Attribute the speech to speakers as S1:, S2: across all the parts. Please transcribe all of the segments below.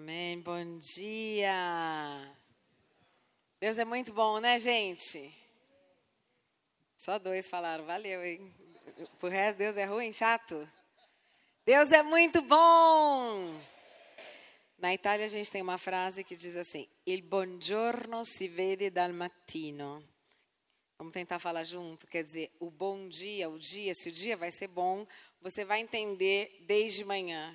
S1: Amém. Bom dia. Deus é muito bom, né, gente? Só dois falaram, valeu, hein? Por resto, Deus é ruim, chato? Deus é muito bom. Na Itália, a gente tem uma frase que diz assim: Il buongiorno si vede dal mattino. Vamos tentar falar junto? Quer dizer, o bom dia, o dia, se o dia vai ser bom, você vai entender desde manhã.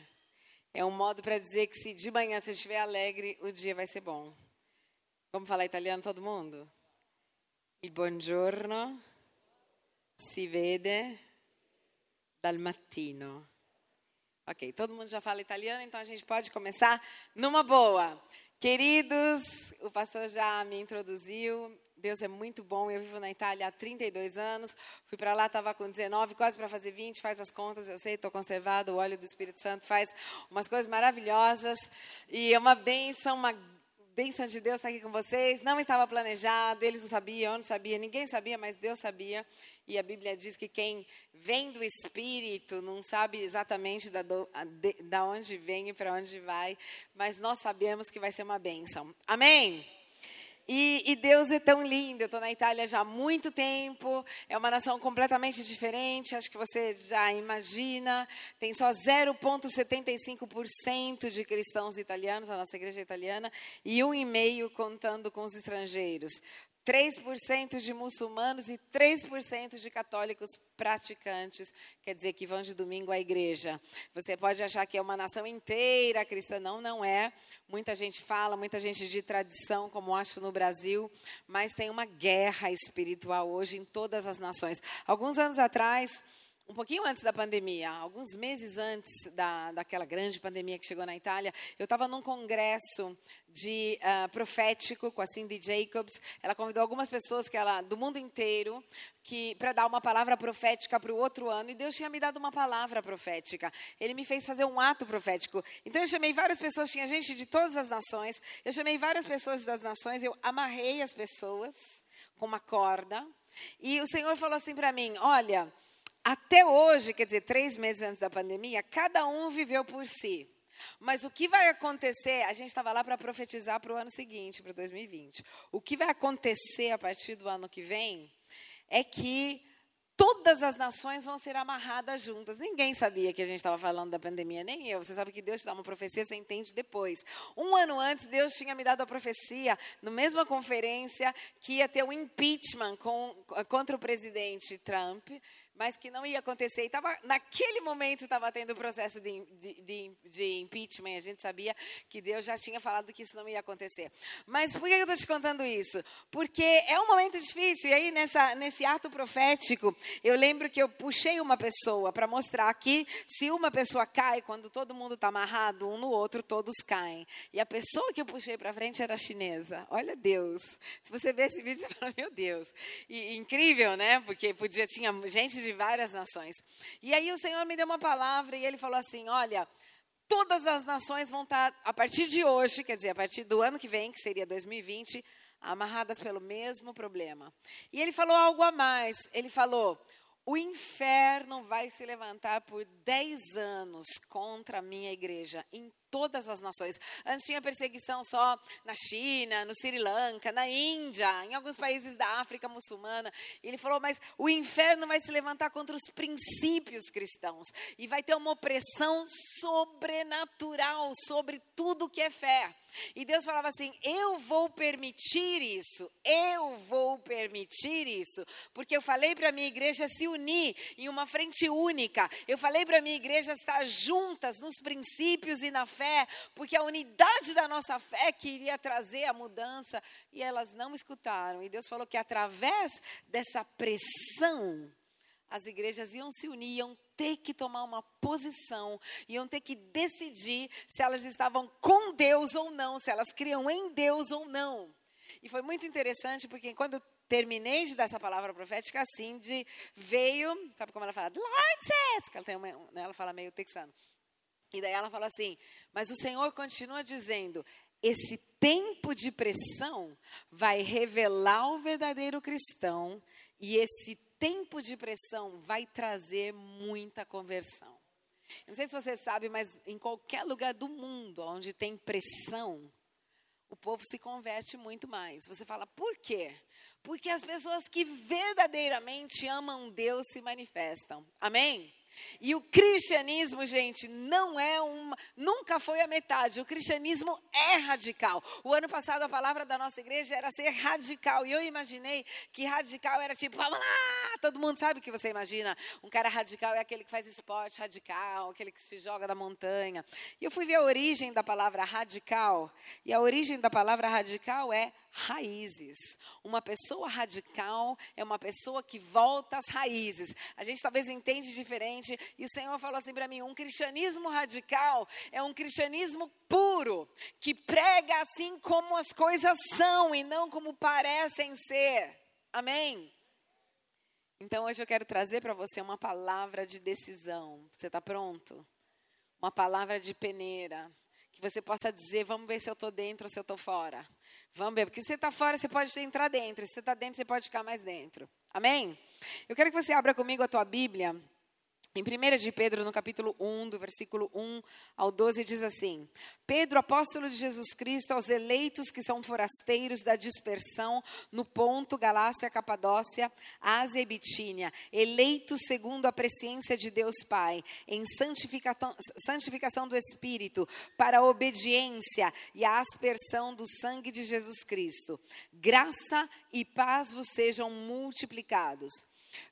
S1: É um modo para dizer que se de manhã você estiver alegre, o dia vai ser bom. Vamos falar italiano todo mundo? Il buongiorno si vede dal mattino. Ok, todo mundo já fala italiano, então a gente pode começar numa boa. Queridos, o pastor já me introduziu. Deus é muito bom. Eu vivo na Itália há 32 anos. Fui para lá, estava com 19, quase para fazer 20. Faz as contas, eu sei, estou conservado. O óleo do Espírito Santo faz umas coisas maravilhosas. E é uma bênção, uma bênção de Deus estar aqui com vocês. Não estava planejado, eles não sabiam, eu não sabia, ninguém sabia, mas Deus sabia. E a Bíblia diz que quem vem do Espírito não sabe exatamente da, do, de, da onde vem e para onde vai, mas nós sabemos que vai ser uma bênção. Amém? E, e, Deus é tão lindo. Eu estou na Itália já há muito tempo. É uma nação completamente diferente. Acho que você já imagina. Tem só 0,75% de cristãos italianos, a nossa igreja é italiana, e 1,5% contando com os estrangeiros. 3% de muçulmanos e 3% de católicos praticantes, quer dizer, que vão de domingo à igreja. Você pode achar que é uma nação inteira cristã, não, não é. Muita gente fala, muita gente de tradição, como acho no Brasil, mas tem uma guerra espiritual hoje em todas as nações. Alguns anos atrás, um pouquinho antes da pandemia, alguns meses antes da, daquela grande pandemia que chegou na Itália, eu estava num congresso de uh, profético com a Cindy Jacobs. Ela convidou algumas pessoas que ela do mundo inteiro que para dar uma palavra profética para o outro ano e Deus tinha me dado uma palavra profética. Ele me fez fazer um ato profético. Então eu chamei várias pessoas, tinha gente de todas as nações. Eu chamei várias pessoas das nações, eu amarrei as pessoas com uma corda e o Senhor falou assim para mim: olha até hoje, quer dizer, três meses antes da pandemia, cada um viveu por si. Mas o que vai acontecer, a gente estava lá para profetizar para o ano seguinte, para 2020. O que vai acontecer a partir do ano que vem é que todas as nações vão ser amarradas juntas. Ninguém sabia que a gente estava falando da pandemia, nem eu. Você sabe que Deus te dá uma profecia, você entende depois. Um ano antes, Deus tinha me dado a profecia, na mesma conferência, que ia ter um impeachment com, contra o presidente Trump mas que não ia acontecer. E tava, naquele momento estava tendo o processo de, de, de, de, impeachment, a gente sabia que Deus já tinha falado que isso não ia acontecer. Mas por que eu estou te contando isso? Porque é um momento difícil, e aí nessa, nesse ato profético, eu lembro que eu puxei uma pessoa para mostrar que se uma pessoa cai, quando todo mundo está amarrado um no outro, todos caem. E a pessoa que eu puxei para frente era chinesa. Olha Deus. Se você ver esse vídeo, você fala, meu Deus. E, incrível, né? Porque podia, tinha gente de várias nações. E aí o Senhor me deu uma palavra e ele falou assim: Olha, todas as nações vão estar, a partir de hoje, quer dizer, a partir do ano que vem, que seria 2020, amarradas pelo mesmo problema. E ele falou algo a mais. Ele falou: o inferno vai se levantar por 10 anos contra a minha igreja em todas as nações. Antes tinha perseguição só na China, no Sri Lanka, na Índia, em alguns países da África muçulmana. E ele falou: mas o inferno vai se levantar contra os princípios cristãos e vai ter uma opressão sobrenatural sobre tudo que é fé. E Deus falava assim: Eu vou permitir isso, eu vou permitir isso, porque eu falei para a minha igreja se unir em uma frente única, eu falei para a minha igreja estar juntas nos princípios e na fé, porque a unidade da nossa fé que iria trazer a mudança, e elas não escutaram. E Deus falou que através dessa pressão, as igrejas iam se unir, iam ter que tomar uma posição, iam ter que decidir se elas estavam com Deus ou não, se elas criam em Deus ou não. E foi muito interessante, porque quando terminei de dar essa palavra profética, a Cindy veio, sabe como ela fala? Lord says, que ela, tem uma, né, ela fala meio texano. E daí ela fala assim, mas o Senhor continua dizendo, esse tempo de pressão vai revelar o verdadeiro cristão e esse tempo de pressão vai trazer muita conversão. Não sei se você sabe, mas em qualquer lugar do mundo onde tem pressão, o povo se converte muito mais. Você fala, por quê? Porque as pessoas que verdadeiramente amam Deus se manifestam. Amém? E o cristianismo, gente, não é uma, nunca foi a metade. O cristianismo é radical. O ano passado a palavra da nossa igreja era ser radical. E eu imaginei que radical era tipo, vamos lá! Todo mundo sabe o que você imagina. Um cara radical é aquele que faz esporte radical, aquele que se joga da montanha. E eu fui ver a origem da palavra radical. E a origem da palavra radical é raízes. Uma pessoa radical é uma pessoa que volta às raízes. A gente talvez entende diferente, e o Senhor falou assim para mim: um cristianismo radical é um cristianismo puro, que prega assim como as coisas são e não como parecem ser. Amém? Então hoje eu quero trazer para você uma palavra de decisão. Você está pronto? Uma palavra de peneira. Que você possa dizer: vamos ver se eu estou dentro ou se eu estou fora. Vamos ver, porque se você está fora, você pode entrar dentro. Se você está dentro, você pode ficar mais dentro. Amém? Eu quero que você abra comigo a tua Bíblia em 1 de Pedro, no capítulo 1, do versículo 1 ao 12, diz assim: Pedro, apóstolo de Jesus Cristo, aos eleitos que são forasteiros da dispersão no Ponto, Galácia, Capadócia, Ásia e Bitínia, eleitos segundo a presciência de Deus Pai, em santificação, do Espírito, para a obediência e a aspersão do sangue de Jesus Cristo. Graça e paz vos sejam multiplicados.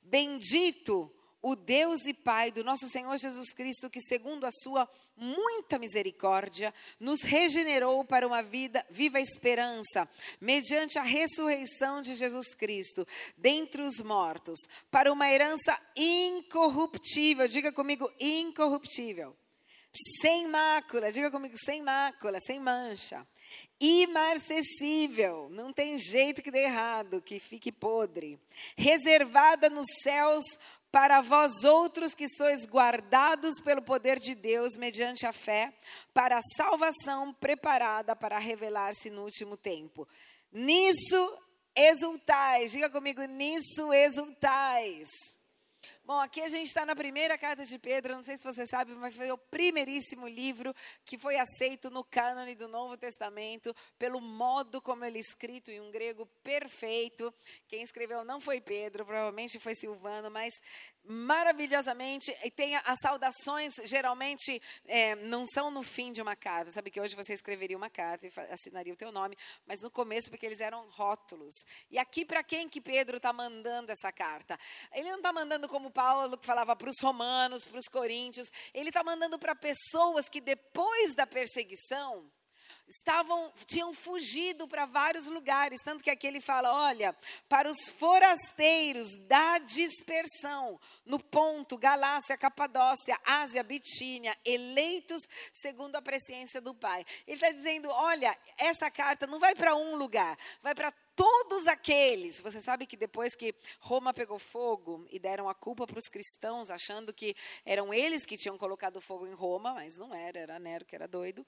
S1: Bendito o Deus e Pai do nosso Senhor Jesus Cristo, que segundo a sua muita misericórdia, nos regenerou para uma vida viva esperança, mediante a ressurreição de Jesus Cristo, dentre os mortos, para uma herança incorruptível, diga comigo, incorruptível, sem mácula, diga comigo, sem mácula, sem mancha, imarcessível, não tem jeito que dê errado, que fique podre, reservada nos céus para vós outros que sois guardados pelo poder de Deus mediante a fé, para a salvação preparada para revelar-se no último tempo. Nisso exultais, diga comigo, nisso exultais. Bom, aqui a gente está na primeira carta de Pedro, não sei se você sabe, mas foi o primeiríssimo livro que foi aceito no cânone do Novo Testamento, pelo modo como ele é escrito, em um grego perfeito. Quem escreveu não foi Pedro, provavelmente foi Silvano, mas maravilhosamente. E tem as saudações, geralmente é, não são no fim de uma carta. Sabe que hoje você escreveria uma carta e assinaria o teu nome, mas no começo, porque eles eram rótulos. E aqui, para quem que Pedro está mandando essa carta? Ele não está mandando como Paulo, que falava para os romanos, para os coríntios. Ele está mandando para pessoas que depois da perseguição estavam tinham fugido para vários lugares, tanto que aqui ele fala, olha, para os forasteiros da dispersão, no ponto Galácia, Capadócia, Ásia, Bitínia, eleitos segundo a presciência do Pai. Ele está dizendo, olha, essa carta não vai para um lugar, vai para todos aqueles. Você sabe que depois que Roma pegou fogo e deram a culpa para os cristãos, achando que eram eles que tinham colocado fogo em Roma, mas não era, era Nero que era doido.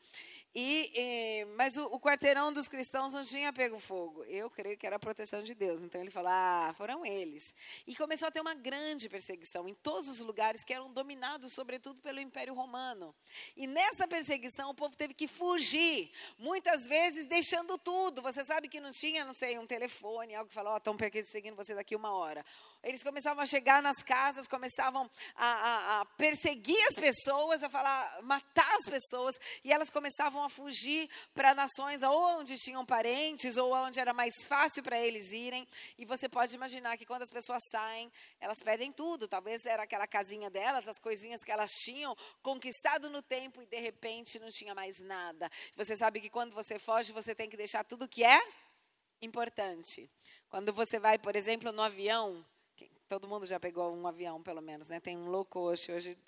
S1: E, e mas o, o, quarteirão dos cristãos não tinha pego fogo. Eu creio que era a proteção de Deus. Então ele falou: ah, foram eles. E começou a ter uma grande perseguição em todos os lugares que eram dominados, sobretudo, pelo Império Romano. E nessa perseguição o povo teve que fugir, muitas vezes deixando tudo. Você sabe que não tinha, não sei, um telefone, algo que falou, oh, estão perseguindo você daqui uma hora. Eles começavam a chegar nas casas, começavam a, a, a perseguir as pessoas, a falar, matar as pessoas, e elas começavam a fugir para nações ou onde tinham parentes, ou onde era mais fácil para eles irem. E você pode imaginar que quando as pessoas saem, elas pedem tudo. Talvez era aquela casinha delas, as coisinhas que elas tinham conquistado no tempo e de repente não tinha mais nada. Você sabe que quando você foge, você tem que deixar tudo que é importante. Quando você vai, por exemplo, no avião, todo mundo já pegou um avião, pelo menos, né? Tem um low cost hoje.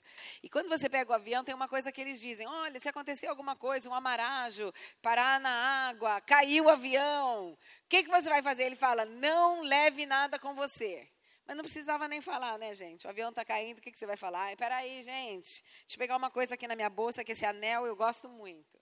S1: E quando você pega o avião, tem uma coisa que eles dizem: olha, se acontecer alguma coisa, um amarajo, parar na água, caiu o avião, o que, que você vai fazer? Ele fala: não leve nada com você. Mas não precisava nem falar, né, gente? O avião está caindo, o que, que você vai falar? Espera aí, gente. Deixa eu pegar uma coisa aqui na minha bolsa, que esse anel eu gosto muito.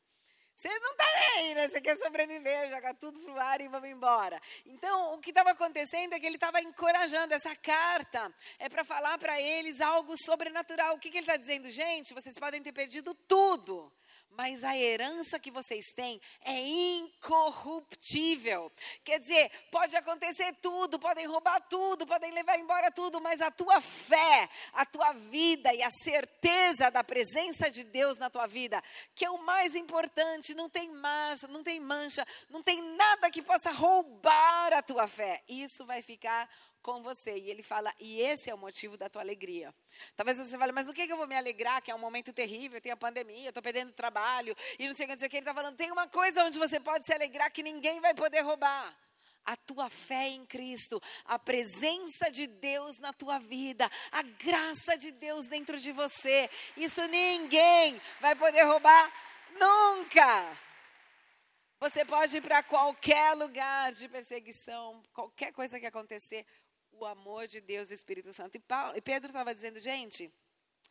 S1: Você não está nem, né? Você quer sobreviver, jogar tudo pro ar e vamos embora. Então, o que estava acontecendo é que ele estava encorajando. Essa carta é para falar para eles algo sobrenatural. O que, que ele está dizendo? Gente, vocês podem ter perdido tudo mas a herança que vocês têm é incorruptível. Quer dizer, pode acontecer tudo, podem roubar tudo, podem levar embora tudo, mas a tua fé, a tua vida e a certeza da presença de Deus na tua vida, que é o mais importante, não tem mancha, não tem mancha, não tem nada que possa roubar a tua fé. Isso vai ficar com você. E ele fala, e esse é o motivo da tua alegria. Talvez você fale, mas o que, eu vou me alegrar? Que é um momento terrível, tem a pandemia, estou perdendo trabalho, e não sei o que, não sei o que. Ele está falando, tem uma coisa onde você pode se alegrar que ninguém vai poder roubar a tua fé em Cristo, a presença de Deus na tua vida, a graça de Deus dentro de você. Isso ninguém vai poder roubar nunca. Você pode ir para qualquer lugar de perseguição, qualquer coisa que acontecer, o amor de Deus, o Espírito Santo. E, Paulo, e Pedro estava dizendo, gente,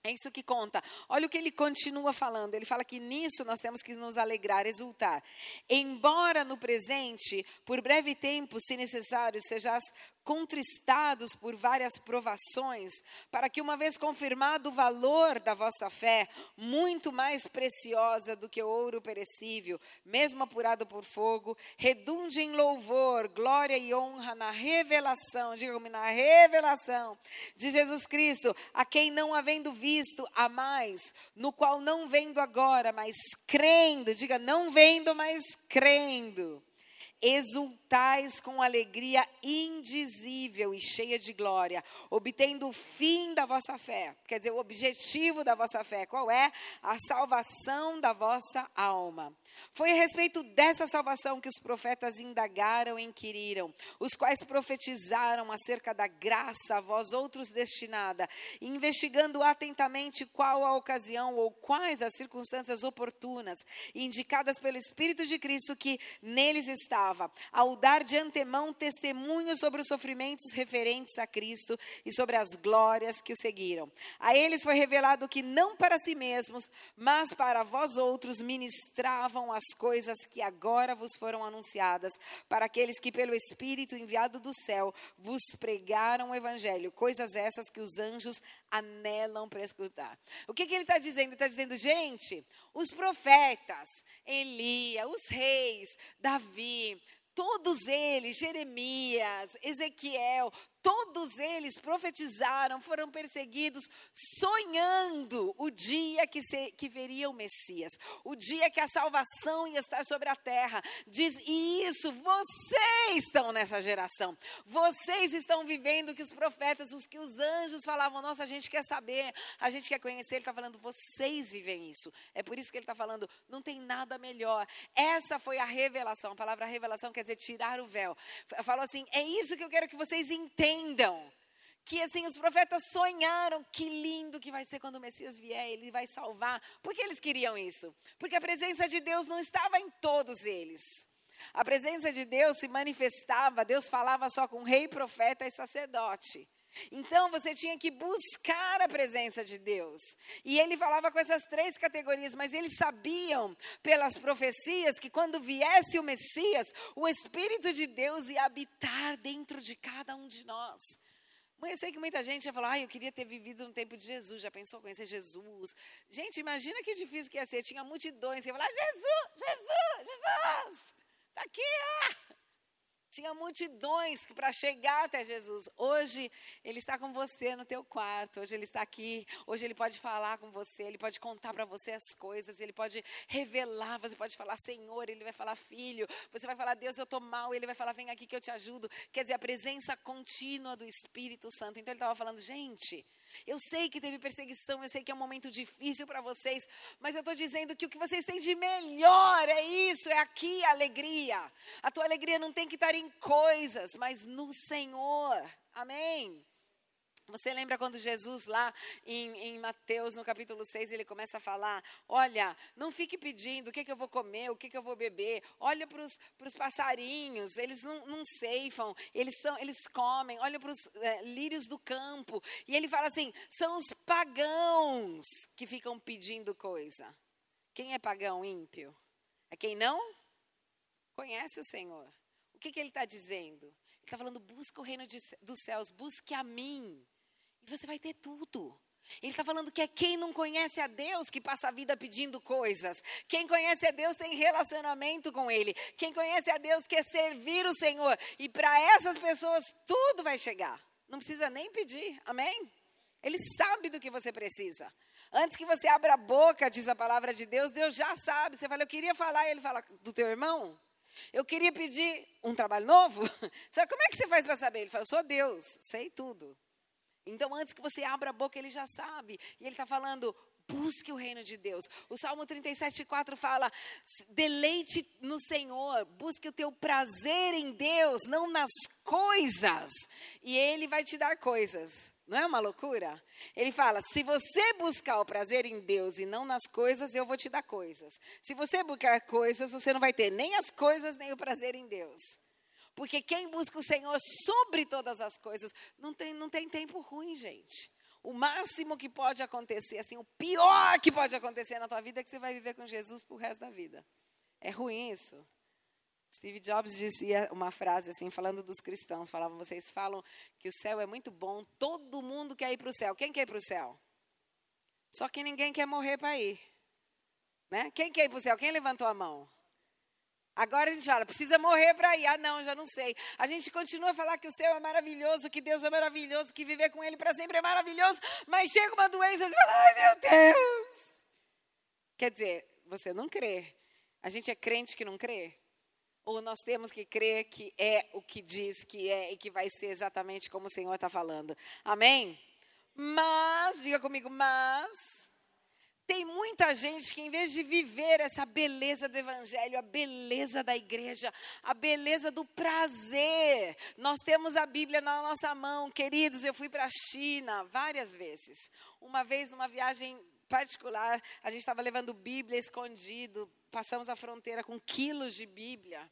S1: é isso que conta. Olha o que ele continua falando. Ele fala que nisso nós temos que nos alegrar, exultar. Embora no presente, por breve tempo, se necessário, sejas contristados por várias provações, para que, uma vez confirmado o valor da vossa fé, muito mais preciosa do que ouro perecível, mesmo apurado por fogo, redunde em louvor, glória e honra na revelação, diga-me, na revelação de Jesus Cristo, a quem não havendo visto, a mais, no qual não vendo agora, mas crendo, diga, não vendo, mas crendo exultais com alegria indizível e cheia de glória, obtendo o fim da vossa fé. Quer dizer, o objetivo da vossa fé, qual é? A salvação da vossa alma. Foi a respeito dessa salvação que os profetas indagaram e inquiriram, os quais profetizaram acerca da graça a vós outros destinada, investigando atentamente qual a ocasião ou quais as circunstâncias oportunas indicadas pelo Espírito de Cristo que neles estava, ao dar de antemão testemunho sobre os sofrimentos referentes a Cristo e sobre as glórias que o seguiram. A eles foi revelado que não para si mesmos, mas para vós outros ministravam são as coisas que agora vos foram anunciadas, para aqueles que, pelo Espírito enviado do céu, vos pregaram o Evangelho, coisas essas que os anjos anelam para escutar. O que, que ele está dizendo? Ele está dizendo, gente, os profetas, Elia, os reis, Davi, todos eles, Jeremias, Ezequiel, Todos eles profetizaram, foram perseguidos, sonhando o dia que, se, que veria o Messias, o dia que a salvação ia estar sobre a terra. Diz, e isso, vocês estão nessa geração. Vocês estão vivendo o que os profetas, os que os anjos falavam, nossa, a gente quer saber, a gente quer conhecer. Ele está falando, vocês vivem isso. É por isso que ele está falando, não tem nada melhor. Essa foi a revelação. A palavra revelação quer dizer tirar o véu. Falou assim, é isso que eu quero que vocês entendam entendam que assim os profetas sonharam que lindo que vai ser quando o Messias vier, ele vai salvar. Por que eles queriam isso? Porque a presença de Deus não estava em todos eles. A presença de Deus se manifestava, Deus falava só com rei, profeta e sacerdote. Então você tinha que buscar a presença de Deus. E ele falava com essas três categorias, mas eles sabiam pelas profecias que quando viesse o Messias, o Espírito de Deus ia habitar dentro de cada um de nós. Eu sei que muita gente já falou, ah, eu queria ter vivido no tempo de Jesus, já pensou conhecer Jesus. Gente, imagina que difícil que ia ser. Tinha multidões que iam falar, Jesus, Jesus, Jesus, está aqui, ah. Tinha multidões para chegar até Jesus. Hoje ele está com você no teu quarto. Hoje ele está aqui. Hoje ele pode falar com você. Ele pode contar para você as coisas. Ele pode revelar. Você pode falar Senhor. Ele vai falar Filho. Você vai falar Deus, eu estou mal. Ele vai falar Vem aqui que eu te ajudo. Quer dizer a presença contínua do Espírito Santo. Então ele estava falando, gente. Eu sei que teve perseguição, eu sei que é um momento difícil para vocês, mas eu estou dizendo que o que vocês têm de melhor é isso, é aqui a alegria. A tua alegria não tem que estar em coisas, mas no Senhor. Amém. Você lembra quando Jesus, lá em, em, Mateus, no capítulo 6, ele começa a falar: Olha, não fique pedindo o que, que eu vou comer, o que, que eu vou beber. Olha para os passarinhos, eles não, não, ceifam, eles, são, eles comem. Olha para os é, lírios do campo. E ele fala assim: são os pagãos que ficam pedindo coisa. Quem é pagão ímpio? A quem não conhece o Senhor. O que, que ele está dizendo? Ele está falando: busca o reino de, dos céus, busque a mim. E você vai ter tudo. Ele está falando que é quem não conhece a Deus que passa a vida pedindo coisas. Quem conhece a Deus tem relacionamento com Ele. Quem conhece a Deus quer servir o Senhor. E para essas pessoas tudo vai chegar. Não precisa nem pedir. Amém? Ele sabe do que você precisa. Antes que você abra a boca, diz a palavra de Deus, Deus já sabe. Você fala, eu queria falar, e ele fala, do teu irmão? Eu queria pedir um trabalho novo? Você fala, como é que você faz para saber? Ele fala, sou Deus, sei tudo. Então, antes que você abra a boca, ele já sabe. E ele está falando, busque o reino de Deus. O Salmo 37, 4 fala: deleite no Senhor, busque o teu prazer em Deus, não nas coisas. E Ele vai te dar coisas. Não é uma loucura? Ele fala: se você buscar o prazer em Deus e não nas coisas, eu vou te dar coisas. Se você buscar coisas, você não vai ter nem as coisas, nem o prazer em Deus. Porque quem busca o Senhor sobre todas as coisas, não tem, não tem tempo ruim, gente. O máximo que pode acontecer, assim, o pior que pode acontecer na tua vida é que você vai viver com Jesus pro resto da vida. É ruim isso. Steve Jobs dizia uma frase assim, falando dos cristãos, falavam, vocês falam que o céu é muito bom, todo mundo quer ir para o céu. Quem quer ir para o céu? Só que ninguém quer morrer para ir. Né? Quem quer ir para o céu? Quem levantou a mão? Agora a gente fala, precisa morrer para ir. Ah, não, já não sei. A gente continua a falar que o céu é maravilhoso, que Deus é maravilhoso, que viver com Ele para sempre é maravilhoso, mas chega uma doença e fala, ai meu Deus. Quer dizer, você não crê. A gente é crente que não crê? Ou nós temos que crer que é o que diz que é e que vai ser exatamente como o Senhor está falando? Amém? Mas, diga comigo, mas tem muita gente que, em vez de viver essa beleza do Evangelho, a beleza da igreja, a beleza do prazer, nós temos a Bíblia na nossa mão. Queridos, eu fui para a China várias vezes. Uma vez, numa viagem particular, a gente estava levando Bíblia escondido, passamos a fronteira com quilos de Bíblia.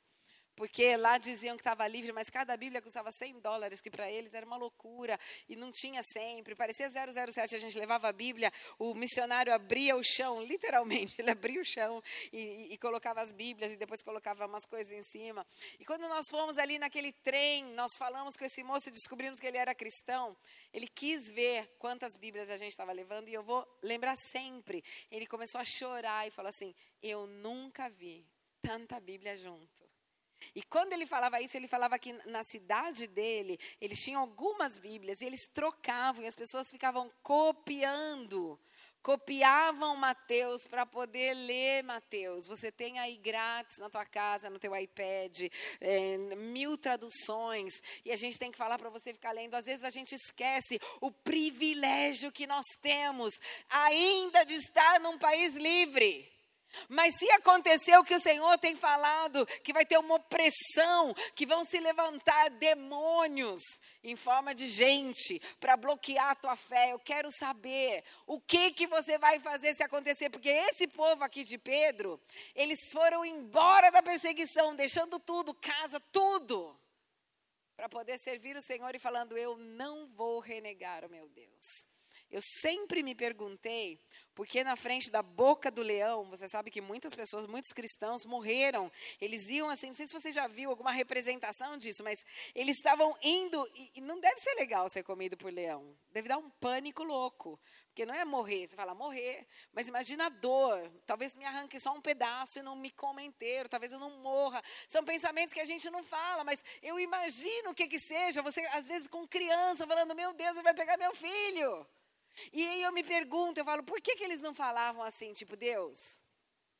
S1: Porque lá diziam que estava livre, mas cada Bíblia custava 100 dólares, que para eles era uma loucura. E não tinha sempre. Parecia 007, a gente levava a Bíblia, o missionário abria o chão, literalmente, ele abria o chão e, e, e colocava as Bíblias e depois colocava umas coisas em cima. E quando nós fomos ali naquele trem, nós falamos com esse moço e descobrimos que ele era cristão. Ele quis ver quantas Bíblias a gente estava levando e eu vou lembrar sempre. Ele começou a chorar e falou assim: Eu nunca vi tanta Bíblia junto. E quando ele falava isso, ele falava que na cidade dele, eles tinham algumas Bíblias e eles trocavam e as pessoas ficavam copiando. Copiavam Mateus para poder ler Mateus. Você tem aí grátis na tua casa, no teu iPad, é, mil traduções. E a gente tem que falar para você ficar lendo. Às vezes a gente esquece o privilégio que nós temos ainda de estar num país livre. Mas se acontecer o que o Senhor tem falado, que vai ter uma opressão, que vão se levantar demônios em forma de gente para bloquear a tua fé, eu quero saber o que que você vai fazer se acontecer, porque esse povo aqui de Pedro, eles foram embora da perseguição, deixando tudo, casa, tudo, para poder servir o Senhor e falando: Eu não vou renegar o meu Deus. Eu sempre me perguntei porque na frente da boca do leão, você sabe que muitas pessoas, muitos cristãos morreram. Eles iam assim, não sei se você já viu alguma representação disso, mas eles estavam indo, e, não deve ser legal ser comido por leão. Deve dar um pânico louco. Porque não é morrer, você fala morrer, mas imagina a dor. Talvez me arranque só um pedaço e não me coma inteiro, talvez eu não morra. São pensamentos que a gente não fala, mas eu imagino o que que seja. Você, às vezes, com criança, falando: Meu Deus, ele vai pegar meu filho. E aí eu me pergunto, eu falo, por que, que eles não falavam assim, tipo, Deus,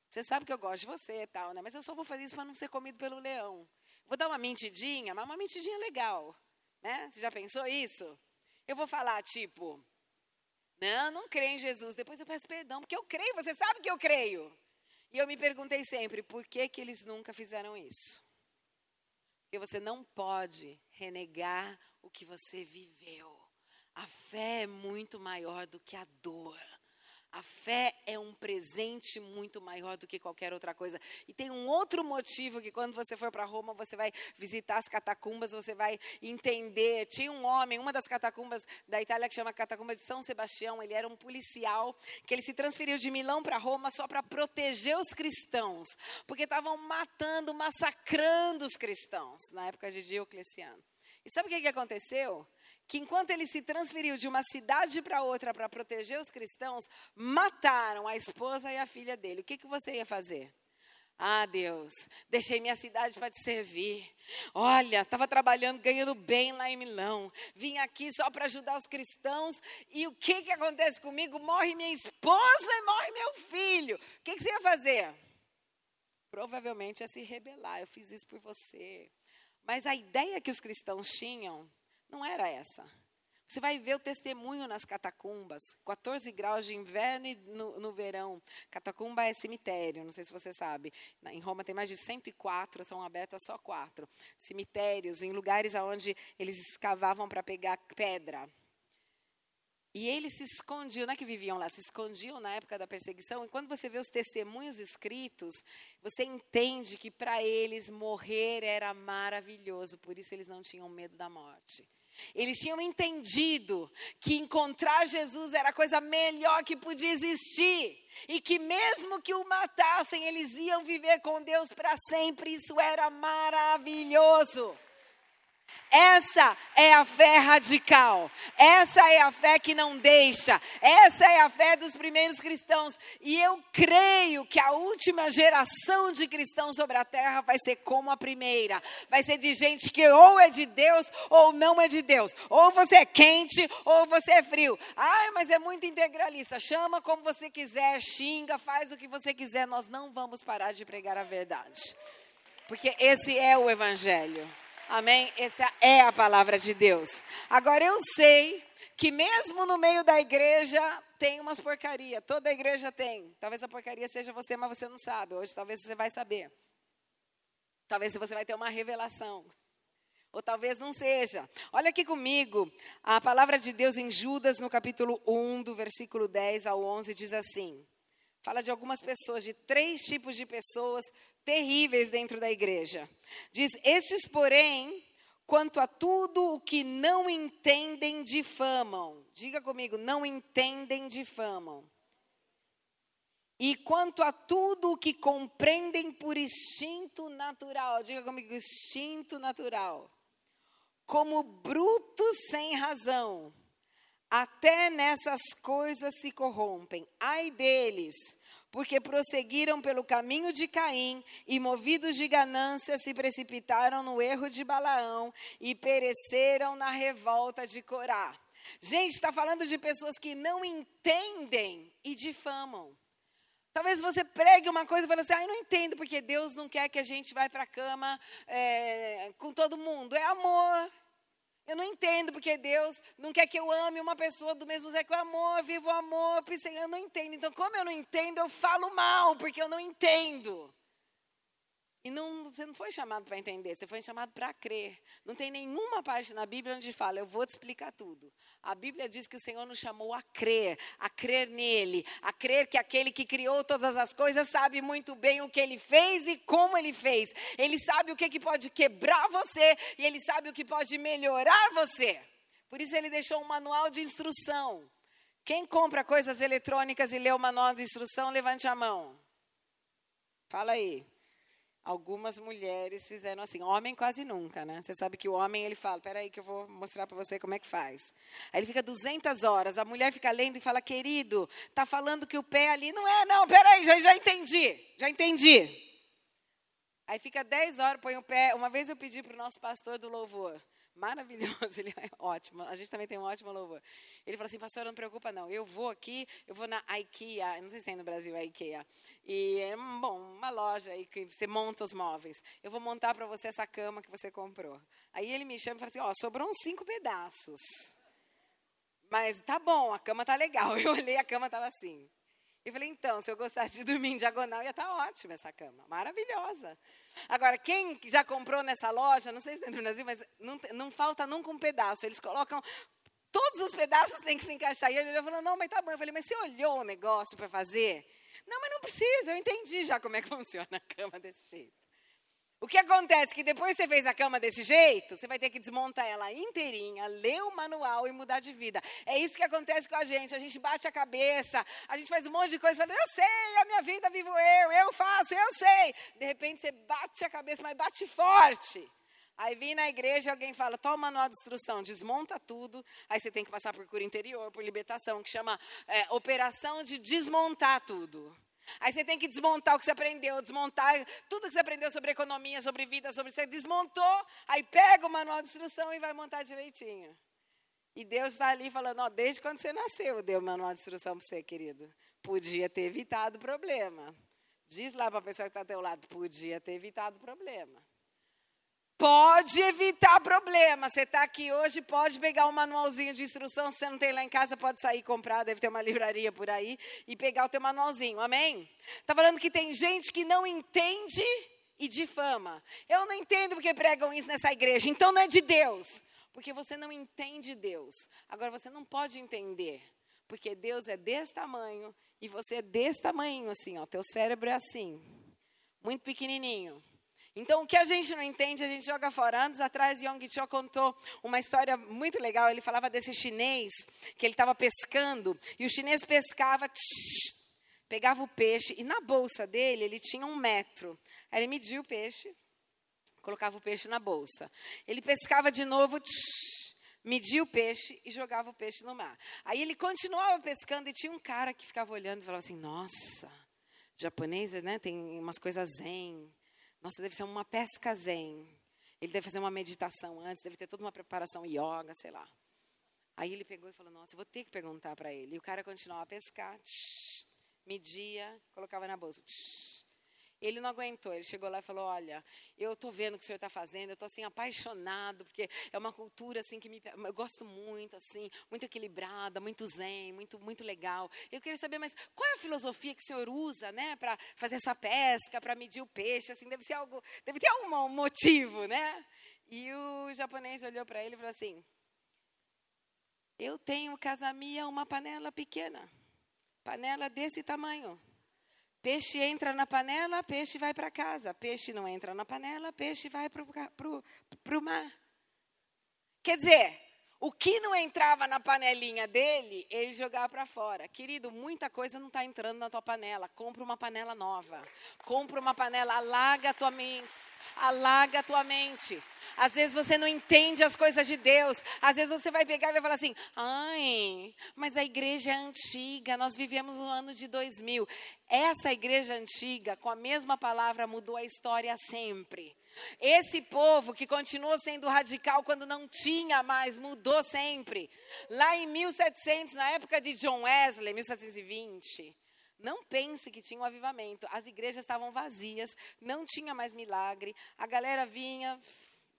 S1: você sabe que eu gosto de você e tal, né? Mas eu só vou fazer isso para não ser comido pelo leão. Vou dar uma mentidinha, mas uma mentidinha legal, né? Você já pensou isso? Eu vou falar, tipo, não, não creio em Jesus. Depois eu peço perdão, porque eu creio, você sabe que eu creio. E eu me perguntei sempre, por que, que eles nunca fizeram isso? Porque você não pode renegar o que você viveu. A fé é muito maior do que a dor. A fé é um presente muito maior do que qualquer outra coisa. E tem um outro motivo que quando você for para Roma, você vai visitar as catacumbas, você vai entender. Tinha um homem, uma das catacumbas da Itália que chama Catacumba de São Sebastião, ele era um policial, que ele se transferiu de Milão para Roma só para proteger os cristãos, porque estavam matando, massacrando os cristãos na época de Diocleciano. E sabe o que, que aconteceu? Que enquanto ele se transferiu de uma cidade para outra para proteger os cristãos, mataram a esposa e a filha dele. O que, que você ia fazer? Ah, Deus, deixei minha cidade para te servir. Olha, estava trabalhando, ganhando bem lá em Milão. Vim aqui só para ajudar os cristãos. E o que, que acontece comigo? Morre minha esposa e morre meu filho. O que, que você ia fazer? Provavelmente ia se rebelar. Eu fiz isso por você. Mas a ideia que os cristãos tinham não era essa. Você vai ver o testemunho nas catacumbas, 14 graus de inverno e no, no, verão. Catacumba é cemitério, não sei se você sabe. Em Roma tem mais de 104, são abertas só quatro. Cemitérios, em lugares onde eles escavavam para pegar pedra. E eles se escondiam, não é que viviam lá, se escondiam na época da perseguição. E quando você vê os testemunhos escritos, você entende que para eles morrer era maravilhoso, por isso eles não tinham medo da morte. Eles tinham entendido que encontrar Jesus era a coisa melhor que podia existir. E que mesmo que o matassem, eles iam viver com Deus para sempre. Isso era maravilhoso. Essa é a fé radical. Essa é a fé que não deixa. Essa é a fé dos primeiros cristãos. E eu creio que a última geração de cristãos sobre a terra vai ser como a primeira. Vai ser de gente que ou é de Deus ou não é de Deus. Ou você é quente ou você é frio. Ai, mas é muito integralista. Chama como você quiser, xinga, faz o que você quiser. Nós não vamos parar de pregar a verdade. Porque esse é o evangelho. Amém? Essa é a palavra de Deus. Agora eu sei que mesmo no meio da igreja tem umas porcaria. Toda igreja tem. Talvez a porcaria seja você, mas você não sabe. Hoje talvez você vai saber. Talvez você vai ter uma revelação. Ou talvez não seja. Olha aqui comigo. A palavra de Deus em Judas, no capítulo 1, do versículo 10 ao 11, diz assim: Fala de algumas pessoas, de três tipos de pessoas terríveis dentro da igreja. Diz: Estes, porém, quanto a tudo o que não entendem, difamam. Diga comigo, não entendem, difamam. E quanto a tudo o que compreendem por instinto natural, diga comigo, instinto natural. Como brutos sem razão, até nessas coisas se corrompem. Ai deles, porque prosseguiram pelo caminho de Caim e, movidos de ganância, se precipitaram no erro de Balaão e pereceram na revolta de Corá. Gente, está falando de pessoas que não entendem e difamam. Talvez você pregue uma coisa e fale assim, ah, eu não entendo porque Deus não quer que a gente vá para a cama é, com todo mundo. É amor. Eu não entendo porque Deus não quer que eu ame uma pessoa do mesmo sexo. Amor, vivo amor, eu não entendo. Então, como eu não entendo, eu falo mal, porque eu não entendo. E não, você não foi chamado para entender, você foi chamado para crer. Não tem nenhuma parte na Bíblia onde fala, eu vou te explicar tudo. A Bíblia diz que o Senhor nos chamou a crer, a crer nele, a crer que aquele que criou todas as coisas sabe muito bem o que ele fez e como ele fez. Ele sabe o que, que pode quebrar você e ele sabe o que pode melhorar você. Por isso ele deixou um manual de instrução. Quem compra coisas eletrônicas e lê o manual de instrução, levante a mão. Fala aí. Algumas mulheres fizeram assim, homem quase nunca, né? Você sabe que o homem, ele fala, peraí que eu vou mostrar para você como é que faz. Aí ele fica 200 horas, a mulher fica lendo e fala, querido, tá falando que o pé ali, não é não, peraí, já, já entendi, já entendi. Aí fica 10 horas, põe o pé, uma vez eu pedi para o nosso pastor do louvor, maravilhoso, ele é ótimo. A gente também tem um ótimo louvor. Ele falou assim, pastor, não preocupa não. Eu vou aqui, eu vou na IKEA, não sei se tem no Brasil a IKEA. E é bom, uma loja aí que você monta os móveis. Eu vou montar para você essa cama que você comprou. Aí ele me chama e fala assim, ó, oh, sobrou uns cinco pedaços. Mas tá bom, a cama tá legal. Eu olhei, a cama tava assim. Eu falei, então, se eu gostasse de dormir em diagonal, ia estar tá ótima essa cama. Maravilhosa. Agora, quem já comprou nessa loja, não sei se tem no Brasil, mas não, não falta nunca um pedaço. Eles colocam Todos os pedaços têm que se encaixar. E ele falou, não, mas tá bom. Eu falei, mas você olhou o negócio para fazer? Não, mas não precisa, eu entendi já como é que funciona a cama desse jeito. O que acontece é que depois que você fez a cama desse jeito, você vai ter que desmontar ela inteirinha, ler o manual e mudar de vida. É isso que acontece com a gente. A gente bate a cabeça, a gente faz um monte de coisa, fala, eu sei, a minha vida vivo eu, eu faço, eu sei. De repente você bate a cabeça, mas bate forte. Aí vem na igreja alguém fala, toma o manual de instrução, desmonta tudo. Aí você tem que passar por cura interior, por libertação, que chama é, operação de desmontar tudo. Aí você tem que desmontar o que você aprendeu, desmontar tudo que você aprendeu sobre economia, sobre vida, sobre você desmontou, aí pega o manual de instrução e vai montar direitinho. E Deus está ali falando, ó, desde quando você nasceu, deu o manual de instrução para você, querido. Podia ter evitado o problema. Diz lá para a pessoa que está ao teu lado, podia ter evitado o problema. Pode evitar problema. Você está aqui hoje, pode pegar um manualzinho de instrução. Se você não tem lá em casa, pode sair comprar. Deve ter uma livraria por aí e pegar o teu manualzinho. Amém? Está falando que tem gente que não entende e difama. Eu não entendo porque pregam isso nessa igreja. Então não é de Deus. Porque você não entende Deus. Agora você não pode entender. Porque Deus é desse tamanho e você é desse tamanho, assim, ó. Teu cérebro é assim. Muito pequenininho. Então, o que a gente não entende, a gente joga fora. Anos atrás, Yong Cho contou uma história muito legal. Ele falava desse chinês que ele estava pescando e o chinês pescava, tsh, pegava o peixe e na bolsa dele ele tinha um metro. Aí ele media o peixe, colocava o peixe na bolsa. Ele pescava de novo, tsh, media o peixe e jogava o peixe no mar. Aí ele continuava pescando e tinha um cara que ficava olhando e falava assim: Nossa, japoneses, né? Tem umas coisas zen nossa, deve ser uma pesca zen. Ele deve fazer uma meditação antes, deve ter toda uma preparação yoga, sei lá. Aí ele pegou e falou: Nossa, eu vou ter que perguntar para ele. E o cara continuava a pescar, tsh, media, colocava na bolsa. Tsh, ele não aguentou, ele chegou lá e falou: Olha, eu estou vendo o que o senhor está fazendo, eu estou assim apaixonado, porque é uma cultura assim que me, eu gosto muito, assim, muito equilibrada, muito zen, muito, muito legal. Eu queria saber, mas qual é a filosofia que o senhor usa, né, para fazer essa pesca, para medir o peixe? Assim, deve ser algo, deve ter algum motivo, né? E o japonês olhou para ele e falou assim: Eu tenho casamia uma panela pequena, panela desse tamanho. Peixe entra na panela, peixe vai para casa. Peixe não entra na panela, peixe vai para o mar. Quer dizer, o que não entrava na panelinha dele, ele jogava para fora. Querido, muita coisa não está entrando na tua panela. Compra uma panela nova. Compra uma panela, alaga a tua mente. Alaga a tua mente. Às vezes você não entende as coisas de Deus. Às vezes você vai pegar e vai falar assim: ai, mas a igreja é antiga, nós vivemos no ano de 2000. Essa igreja antiga, com a mesma palavra, mudou a história sempre. Esse povo que continuou sendo radical quando não tinha mais, mudou sempre. Lá em 1700, na época de John Wesley, 1720, não pense que tinha um avivamento. As igrejas estavam vazias, não tinha mais milagre. A galera vinha,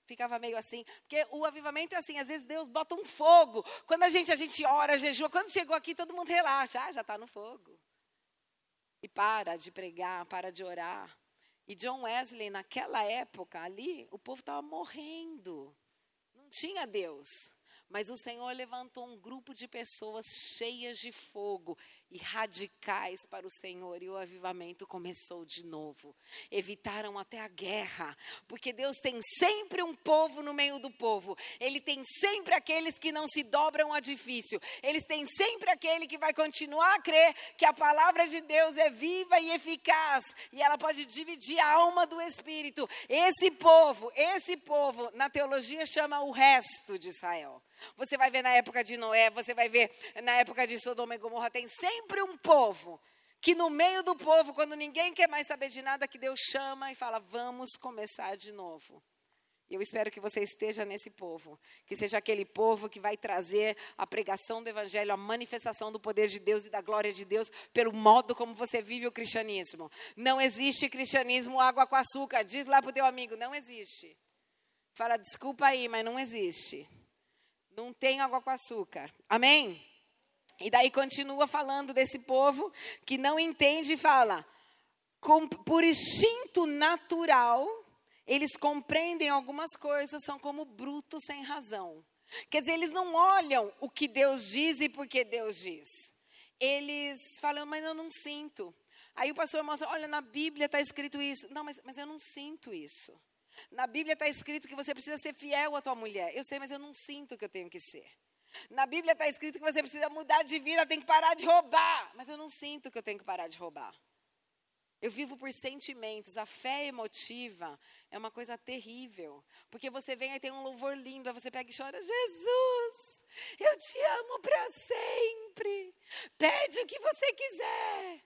S1: ficava meio assim, porque o avivamento é assim, às vezes Deus bota um fogo. Quando a gente a gente ora, jejua, quando chegou aqui todo mundo relaxa, ah, já está no fogo. E para de pregar, para de orar. E John Wesley, naquela época ali, o povo estava morrendo. Não tinha Deus. Mas o Senhor levantou um grupo de pessoas cheias de fogo e radicais para o Senhor, e o avivamento começou de novo. Evitaram até a guerra, porque Deus tem sempre um povo no meio do povo, Ele tem sempre aqueles que não se dobram a difícil, eles têm sempre aquele que vai continuar a crer que a palavra de Deus é viva e eficaz, e ela pode dividir a alma do espírito. Esse povo, esse povo, na teologia chama o resto de Israel. Você vai ver na época de Noé, você vai ver na época de Sodoma e Gomorra, tem sempre um povo que no meio do povo, quando ninguém quer mais saber de nada, que Deus chama e fala: "Vamos começar de novo". Eu espero que você esteja nesse povo, que seja aquele povo que vai trazer a pregação do evangelho, a manifestação do poder de Deus e da glória de Deus pelo modo como você vive o cristianismo. Não existe cristianismo água com açúcar. Diz lá pro teu amigo, não existe. Fala, desculpa aí, mas não existe. Não tem água com açúcar. Amém? E daí continua falando desse povo que não entende e fala: com, por instinto natural, eles compreendem algumas coisas, são como brutos sem razão. Quer dizer, eles não olham o que Deus diz e por que Deus diz. Eles falam, mas eu não sinto. Aí o pastor mostra, olha, na Bíblia está escrito isso. Não, mas, mas eu não sinto isso. Na Bíblia está escrito que você precisa ser fiel à tua mulher. Eu sei, mas eu não sinto que eu tenho que ser. Na Bíblia está escrito que você precisa mudar de vida, tem que parar de roubar. Mas eu não sinto que eu tenho que parar de roubar. Eu vivo por sentimentos. A fé emotiva é uma coisa terrível. Porque você vem e tem um louvor lindo, aí você pega e chora: Jesus, eu te amo para sempre. Pede o que você quiser.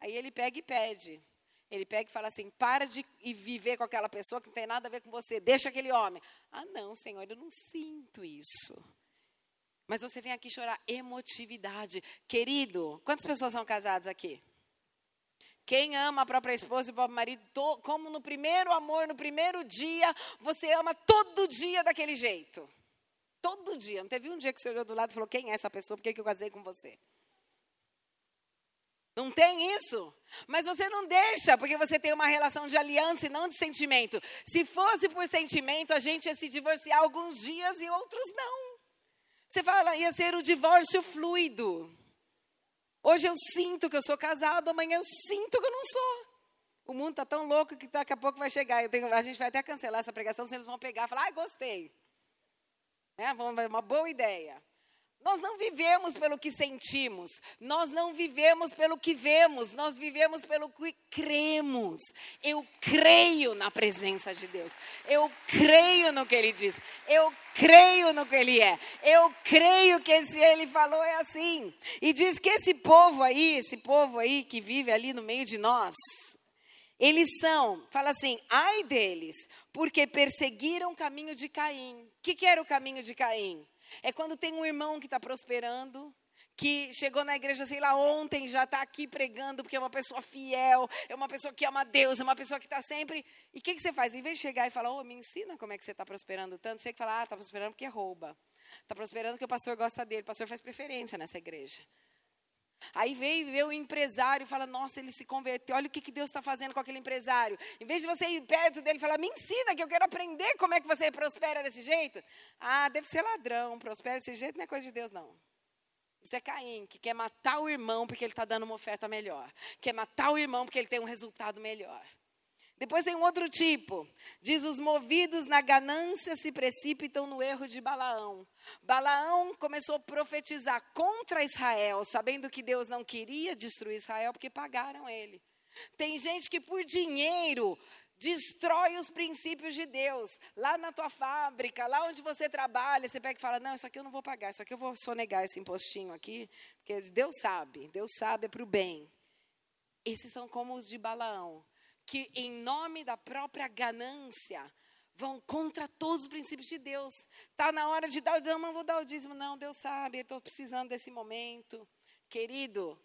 S1: Aí ele pega e pede. Ele pega e fala assim: para de viver com aquela pessoa que não tem nada a ver com você, deixa aquele homem. Ah, não, Senhor, eu não sinto isso. Mas você vem aqui chorar emotividade. Querido, quantas pessoas são casadas aqui? Quem ama a própria esposa e o próprio marido, como no primeiro amor, no primeiro dia, você ama todo dia daquele jeito. Todo dia. Não teve um dia que você olhou do lado e falou: Quem é essa pessoa? Por que eu casei com você? Não tem isso. Mas você não deixa, porque você tem uma relação de aliança e não de sentimento. Se fosse por sentimento, a gente ia se divorciar alguns dias e outros não. Você fala, ia ser o divórcio fluido. Hoje eu sinto que eu sou casado, amanhã eu sinto que eu não sou. O mundo está tão louco que daqui a pouco vai chegar. Tenho, a gente vai até cancelar essa pregação, se eles vão pegar e falar, ah, gostei. É, uma boa ideia. Nós não vivemos pelo que sentimos, nós não vivemos pelo que vemos, nós vivemos pelo que cremos. Eu creio na presença de Deus, eu creio no que Ele diz, eu creio no que Ele é, eu creio que se Ele falou é assim. E diz que esse povo aí, esse povo aí que vive ali no meio de nós, eles são, fala assim, ai deles, porque perseguiram o caminho de Caim. O que, que era o caminho de Caim? É quando tem um irmão que está prosperando, que chegou na igreja, sei lá, ontem, já está aqui pregando, porque é uma pessoa fiel, é uma pessoa que ama Deus, é uma pessoa que está sempre. E o que, que você faz? Em vez de chegar e falar, ô, oh, me ensina como é que você está prosperando tanto, você que falar, ah, está prosperando porque rouba. Está prosperando porque o pastor gosta dele, o pastor faz preferência nessa igreja. Aí veio ver o empresário e fala: Nossa, ele se converteu. Olha o que, que Deus está fazendo com aquele empresário. Em vez de você ir perto dele e falar: Me ensina, que eu quero aprender como é que você prospera desse jeito. Ah, deve ser ladrão, prospera desse jeito não é coisa de Deus, não. Isso é Caim, que quer matar o irmão porque ele está dando uma oferta melhor. Quer matar o irmão porque ele tem um resultado melhor. Depois tem um outro tipo. Diz: os movidos na ganância se precipitam no erro de Balaão. Balaão começou a profetizar contra Israel, sabendo que Deus não queria destruir Israel porque pagaram ele. Tem gente que por dinheiro destrói os princípios de Deus. Lá na tua fábrica, lá onde você trabalha, você pega e fala: Não, isso aqui eu não vou pagar, isso aqui eu vou sonegar esse impostinho aqui, porque Deus sabe, Deus sabe é para o bem. Esses são como os de Balaão que, em nome da própria ganância, vão contra todos os princípios de Deus. Está na hora de dar o dízimo, vou dar o dízimo, não, Deus sabe, eu estou precisando desse momento. Querido,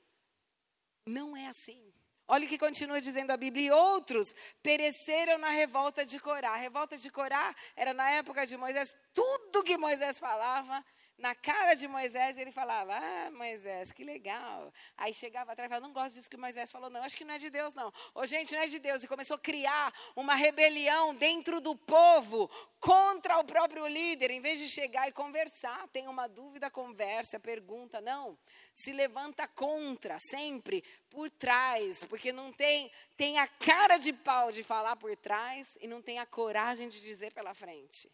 S1: não é assim. Olha o que continua dizendo a Bíblia. E outros pereceram na revolta de Corá. A revolta de Corá era na época de Moisés. Tudo que Moisés falava na cara de Moisés, ele falava: Ah, Moisés, que legal. Aí chegava atrás e falava: Não gosto disso que Moisés falou, não. Acho que não é de Deus, não. Ô, gente, não é de Deus. E começou a criar uma rebelião dentro do povo contra o próprio líder. Em vez de chegar e conversar, tem uma dúvida, conversa, pergunta. Não. Se levanta contra, sempre por trás. Porque não tem, tem a cara de pau de falar por trás e não tem a coragem de dizer pela frente.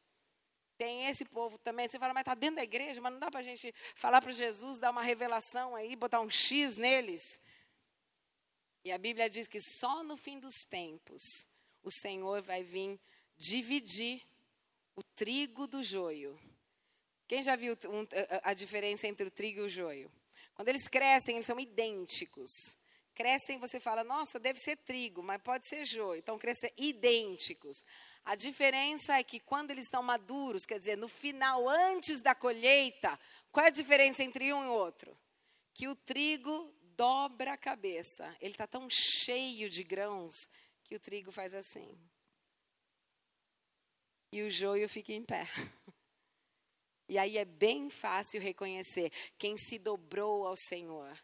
S1: Tem esse povo também. Você fala, mas está dentro da igreja, mas não dá para a gente falar para Jesus, dar uma revelação aí, botar um X neles. E a Bíblia diz que só no fim dos tempos o Senhor vai vir dividir o trigo do joio. Quem já viu a diferença entre o trigo e o joio? Quando eles crescem, eles são idênticos. Crescem, você fala, nossa, deve ser trigo, mas pode ser joio. Então, crescem idênticos. A diferença é que quando eles estão maduros, quer dizer, no final, antes da colheita, qual é a diferença entre um e outro? Que o trigo dobra a cabeça. Ele está tão cheio de grãos que o trigo faz assim. E o joio fica em pé. E aí é bem fácil reconhecer quem se dobrou ao Senhor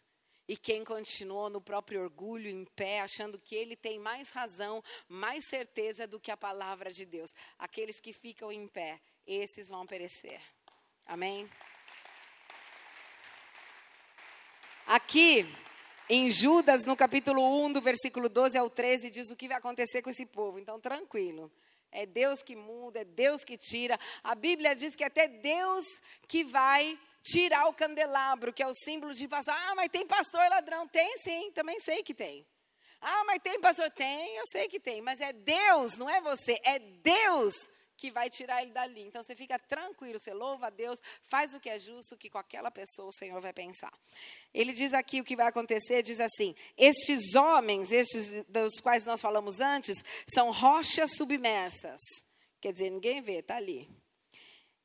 S1: e quem continuou no próprio orgulho, em pé, achando que ele tem mais razão, mais certeza do que a palavra de Deus. Aqueles que ficam em pé, esses vão perecer. Amém? Aqui, em Judas, no capítulo 1, do versículo 12 ao 13, diz o que vai acontecer com esse povo. Então, tranquilo. É Deus que muda, é Deus que tira. A Bíblia diz que é até Deus que vai tirar o candelabro, que é o símbolo de pastor. Ah, mas tem pastor ladrão? Tem sim, também sei que tem. Ah, mas tem pastor? Tem, eu sei que tem. Mas é Deus, não é você, é Deus que vai tirar ele dali. Então você fica tranquilo, você louva a Deus, faz o que é justo, que com aquela pessoa o Senhor vai pensar. Ele diz aqui o que vai acontecer, diz assim: estes homens, estes dos quais nós falamos antes, são rochas submersas. Quer dizer, ninguém vê, está ali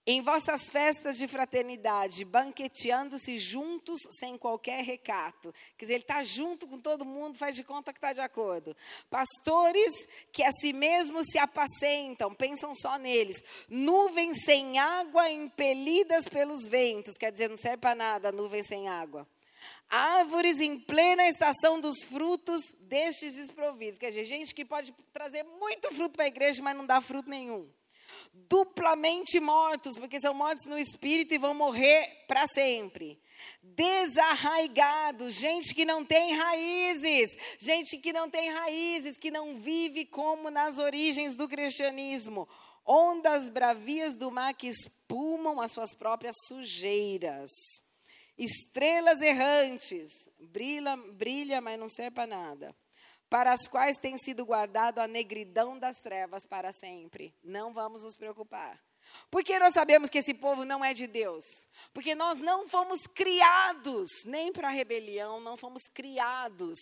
S1: em vossas festas de fraternidade, banqueteando-se juntos sem qualquer recato. Quer dizer, ele está junto com todo mundo, faz de conta que está de acordo. Pastores que a si mesmos se apacentam, pensam só neles. Nuvens sem água impelidas pelos ventos. Quer dizer, não serve para nada nuvens sem água. Árvores em plena estação dos frutos destes desprovidos. Quer dizer, gente que pode trazer muito fruto para a igreja, mas não dá fruto nenhum duplamente mortos, porque são mortos no espírito e vão morrer para sempre. Desarraigados, gente que não tem raízes, gente que não tem raízes, que não vive como nas origens do cristianismo. Ondas bravias do mar que espumam as suas próprias sujeiras. Estrelas errantes, brilha, brilha, mas não serve para nada para as quais tem sido guardado a negridão das trevas para sempre. Não vamos nos preocupar. Porque nós sabemos que esse povo não é de Deus. Porque nós não fomos criados nem para rebelião, não fomos criados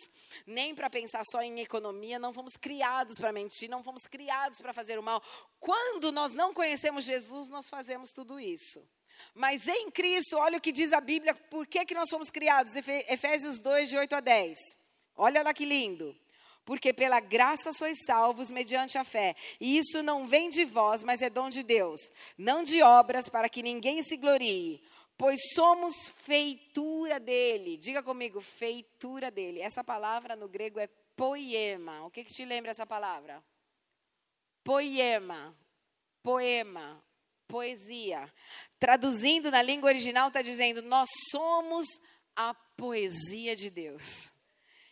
S1: nem para pensar só em economia, não fomos criados para mentir, não fomos criados para fazer o mal. Quando nós não conhecemos Jesus, nós fazemos tudo isso. Mas em Cristo, olha o que diz a Bíblia, por que, que nós fomos criados? Efésios 2, de 8 a 10. Olha lá que lindo porque pela graça sois salvos mediante a fé. E isso não vem de vós, mas é dom de Deus, não de obras para que ninguém se glorie, pois somos feitura dele. Diga comigo, feitura dele. Essa palavra no grego é poema. O que, que te lembra essa palavra? Poema, poema, poesia. Traduzindo na língua original, está dizendo: nós somos a poesia de Deus.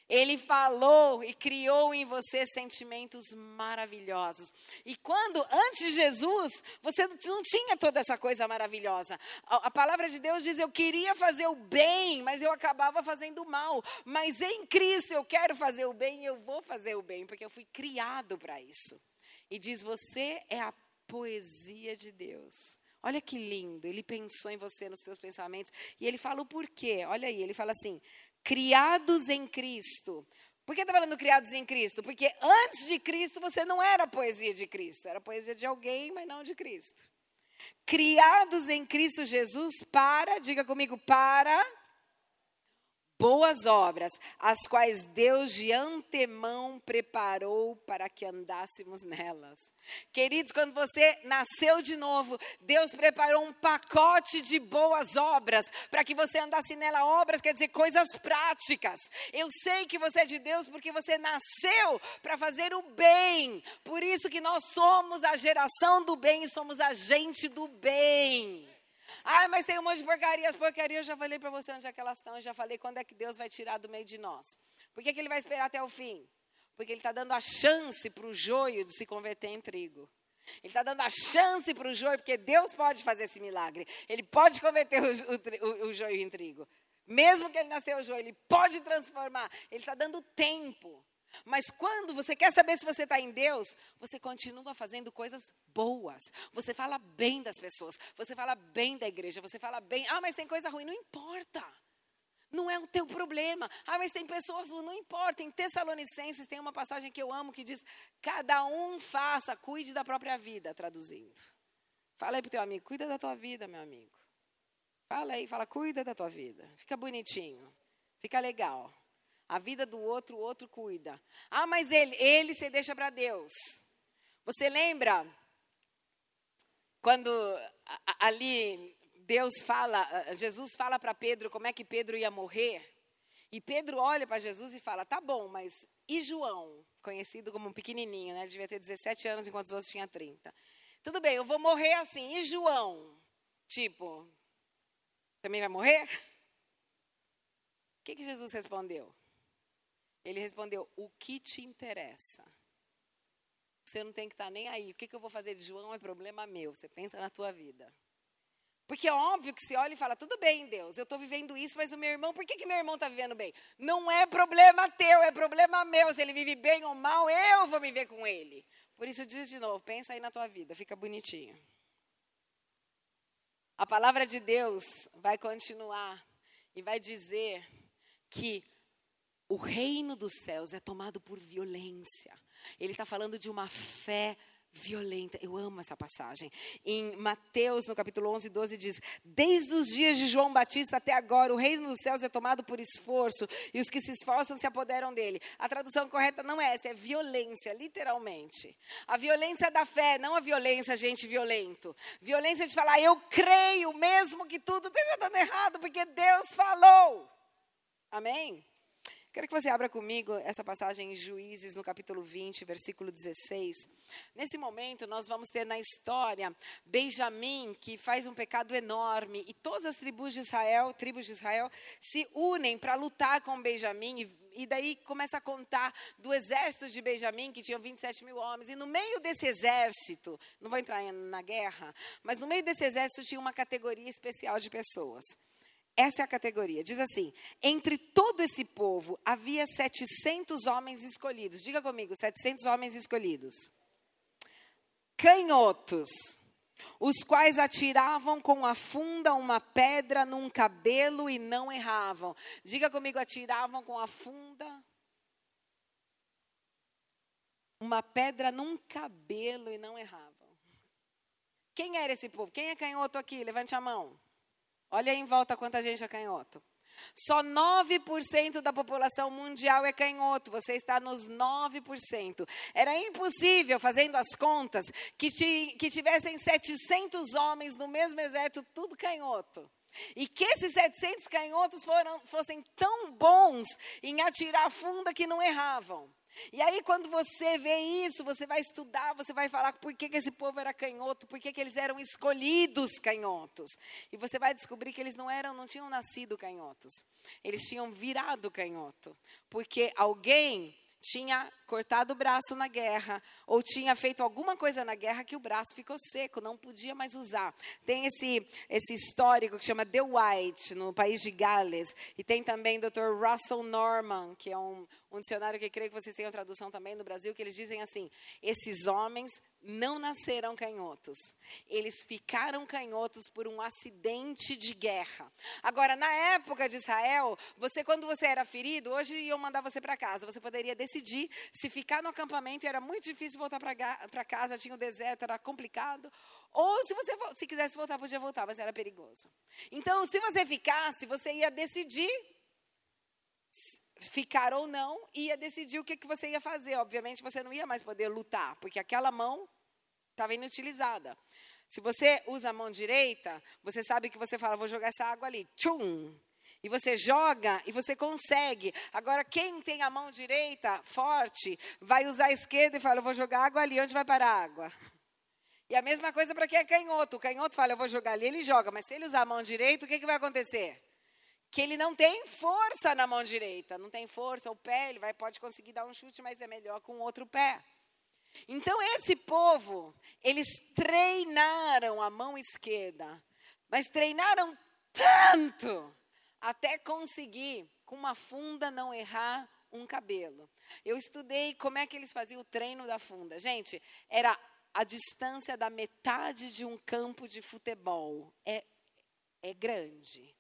S1: Ele falou e criou em você sentimentos maravilhosos. E quando, antes de Jesus, você não tinha toda essa coisa maravilhosa. A, a, palavra de Deus diz: Eu queria fazer o bem, mas eu acabava fazendo o mal. Mas em Cristo eu quero fazer o bem e eu vou fazer o bem, porque eu fui criado para isso. E diz: Você é a poesia de Deus. Olha que lindo, ele pensou em você, nos seus pensamentos, e ele fala o porquê. Olha aí, ele fala assim: criados em Cristo. Por que está falando criados em Cristo? Porque antes de Cristo você não era poesia de Cristo, era poesia de alguém, mas não de Cristo. Criados em Cristo Jesus para, diga comigo, para boas obras, as quais Deus de antemão preparou para que andássemos nelas. Queridos, quando você nasceu de novo, Deus preparou um pacote de boas obras para que você andasse nela. Obras quer dizer coisas práticas. Eu sei que você é de Deus porque você nasceu para fazer o bem. Por isso que nós somos a geração do bem e somos a gente do bem. Ah, mas tem um monte de porcaria. As porcarias eu já falei para você onde é que elas estão. Eu já falei quando é que Deus vai tirar do meio de nós. Por que, que ele vai esperar até o fim? Porque ele está dando a chance para o joio de se converter em trigo. Ele está dando a chance para o joio, porque Deus pode fazer esse milagre. Ele pode converter o, o, o joio em trigo. Mesmo que ele nasceu joio, ele pode transformar. Ele está dando tempo. Mas quando você quer saber se você está em Deus, você continua fazendo coisas boas. Você fala bem das pessoas. Você fala bem da igreja. Você fala bem. Ah, mas tem coisa ruim. Não importa. Não é o teu problema. Ah, mas tem pessoas, não importa. Em Tessalonicenses tem uma passagem que eu amo que diz: Cada um faça, cuide da própria vida, traduzindo. Fala aí para o teu amigo, cuida da tua vida, meu amigo. Fala aí, fala, cuida da tua vida. Fica bonitinho. Fica legal. A vida do outro, o outro cuida. Ah, mas ele, ele se deixa para Deus. Você lembra quando ali Deus fala, Jesus fala para Pedro como é que Pedro ia morrer? E Pedro olha para Jesus e fala: "Tá bom, mas e João, conhecido como um pequenininho, né? Ele devia ter 17 anos enquanto os outros tinham 30. Tudo bem, eu vou morrer assim. E João? Tipo, também vai morrer? O que, que Jesus respondeu? Ele respondeu: O que te interessa? Você não tem que estar nem aí. O que, que eu vou fazer de João é problema meu. Você pensa na tua vida. Porque é óbvio que se olha e fala, tudo bem, Deus, eu estou vivendo isso, mas o meu irmão, por que, que meu irmão está vivendo bem? Não é problema teu, é problema meu. Se ele vive bem ou mal, eu vou viver com ele. Por isso, diz de novo, pensa aí na tua vida, fica bonitinho. A palavra de Deus vai continuar e vai dizer que o reino dos céus é tomado por violência. Ele está falando de uma fé violenta. Eu amo essa passagem. Em Mateus, no capítulo 11, 12, diz: Desde os dias de João Batista até agora, o reino dos céus é tomado por esforço, e os que se esforçam se apoderam dele. A tradução correta não é essa, é violência, literalmente. A violência da fé, não a violência, gente, violento. Violência de falar, eu creio mesmo que tudo esteja dando errado, porque Deus falou. Amém? Quero que você abra comigo essa passagem em Juízes, no capítulo 20, versículo 16. Nesse momento, nós vamos ter na história Benjamim, que faz um pecado enorme, e todas as tribos de Israel, tribos de Israel, se unem para lutar com Benjamim, e, e daí começa a contar do exército de Benjamim, que tinham 27 mil homens, e no meio desse exército, não vou entrar na guerra, mas no meio desse exército tinha uma categoria especial de pessoas. Essa é a categoria. Diz assim: entre todo esse povo havia 700 homens escolhidos. Diga comigo, 700 homens escolhidos. Canhotos, os quais atiravam com a funda uma pedra num cabelo e não erravam. Diga comigo, atiravam com a funda uma pedra num cabelo e não erravam. Quem era esse povo? Quem é canhoto aqui? Levante a mão. Olha aí em volta quanta gente é canhoto. Só 9% da população mundial é canhoto, você está nos 9%. Era impossível, fazendo as contas, que, ti, que tivessem 700 homens no mesmo exército, tudo canhoto. E que esses 700 canhotos foram, fossem tão bons em atirar funda que não erravam. E aí, quando você vê isso, você vai estudar, você vai falar por que, que esse povo era canhoto, por que, que eles eram escolhidos canhotos. E você vai descobrir que eles não eram, não tinham nascido canhotos. Eles tinham virado canhoto. Porque alguém tinha cortado o braço na guerra, ou tinha feito alguma coisa na guerra que o braço ficou seco, não podia mais usar. Tem esse, esse histórico que chama The White, no país de Gales, e tem também o Dr. Russell Norman, que é um, um dicionário que creio que vocês tenham tradução também no Brasil, que eles dizem assim: esses homens não nasceram canhotos. Eles ficaram canhotos por um acidente de guerra. Agora, na época de Israel, você quando você era ferido, hoje iam mandar você para casa. Você poderia decidir se ficar no acampamento era muito difícil voltar para casa, tinha o um deserto, era complicado, ou se você se quisesse voltar, podia voltar, mas era perigoso. Então, se você ficasse, você ia decidir ficar ou não, ia decidir o que, que você ia fazer. Obviamente, você não ia mais poder lutar, porque aquela mão estava inutilizada. Se você usa a mão direita, você sabe que você fala, vou jogar essa água ali. Tchum! E você joga e você consegue. Agora, quem tem a mão direita forte, vai usar a esquerda e fala, eu vou jogar água ali. Onde vai parar a água? E a mesma coisa para quem é canhoto. O canhoto fala, eu vou jogar ali, ele joga. Mas se ele usar a mão direita, o que, que vai acontecer? Que ele não tem força na mão direita, não tem força, o pé, ele vai, pode conseguir dar um chute, mas é melhor com o outro pé. Então, esse povo, eles treinaram a mão esquerda, mas treinaram tanto até conseguir, com uma funda, não errar um cabelo. Eu estudei como é que eles faziam o treino da funda. Gente, era a distância da metade de um campo de futebol. É, é grande.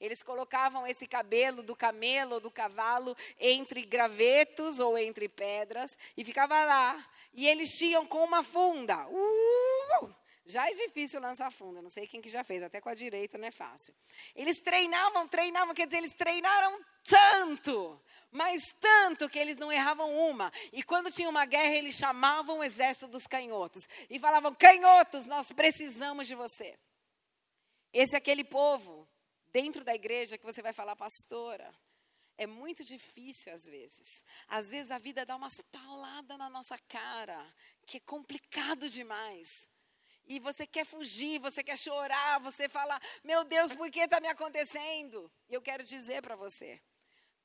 S1: Eles colocavam esse cabelo do camelo ou do cavalo entre gravetos ou entre pedras e ficava lá. E eles tinham com uma funda. Uh! Já é difícil lançar funda, não sei quem que já fez, até com a direita não é fácil. Eles treinavam, treinavam, quer dizer, eles treinaram tanto, mas tanto que eles não erravam uma. E quando tinha uma guerra, eles chamavam o exército dos canhotos e falavam: canhotos, nós precisamos de você. Esse é aquele povo dentro da igreja que você vai falar, pastora. É muito difícil às vezes. Às vezes a vida dá umas pauladas na nossa cara, que é complicado demais. e você quer fugir, você quer chorar, você fala: Meu Deus, por que está me acontecendo? E eu quero dizer para você: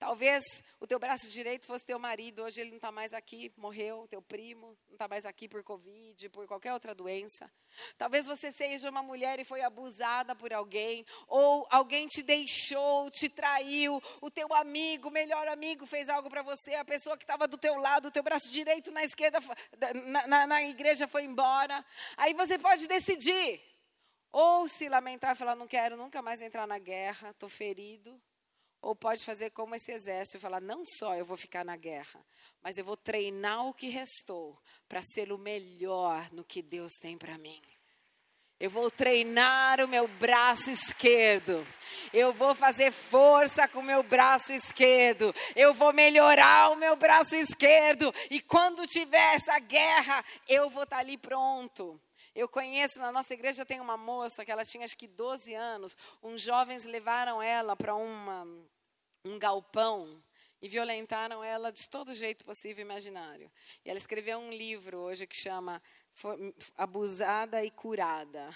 S1: Talvez o teu braço direito fosse teu marido, hoje ele não está mais aqui, morreu, teu primo, não está mais aqui por Covid, por qualquer outra doença. Talvez você seja uma mulher e foi abusada por alguém, ou alguém te deixou, te traiu, o teu amigo, melhor amigo fez algo para você, a pessoa que estava do teu lado, o teu braço direito na esquerda, na, na, na igreja foi embora. Aí você pode decidir, ou se lamentar e falar, não quero nunca mais entrar na guerra, estou ferido, ou pode fazer como esse exército e falar: não só eu vou ficar na guerra, mas eu vou treinar o que restou para ser o melhor no que Deus tem para mim. Eu vou treinar o meu braço esquerdo. Eu vou fazer força com o meu braço esquerdo. Eu vou melhorar o meu braço esquerdo. E quando tiver essa guerra, eu vou estar tá ali pronto. Eu conheço, na nossa igreja tem uma moça que ela tinha acho que 12 anos. Uns jovens levaram ela para uma um galpão e violentaram ela de todo jeito possível e imaginário. E ela escreveu um livro hoje que chama Abusada e Curada.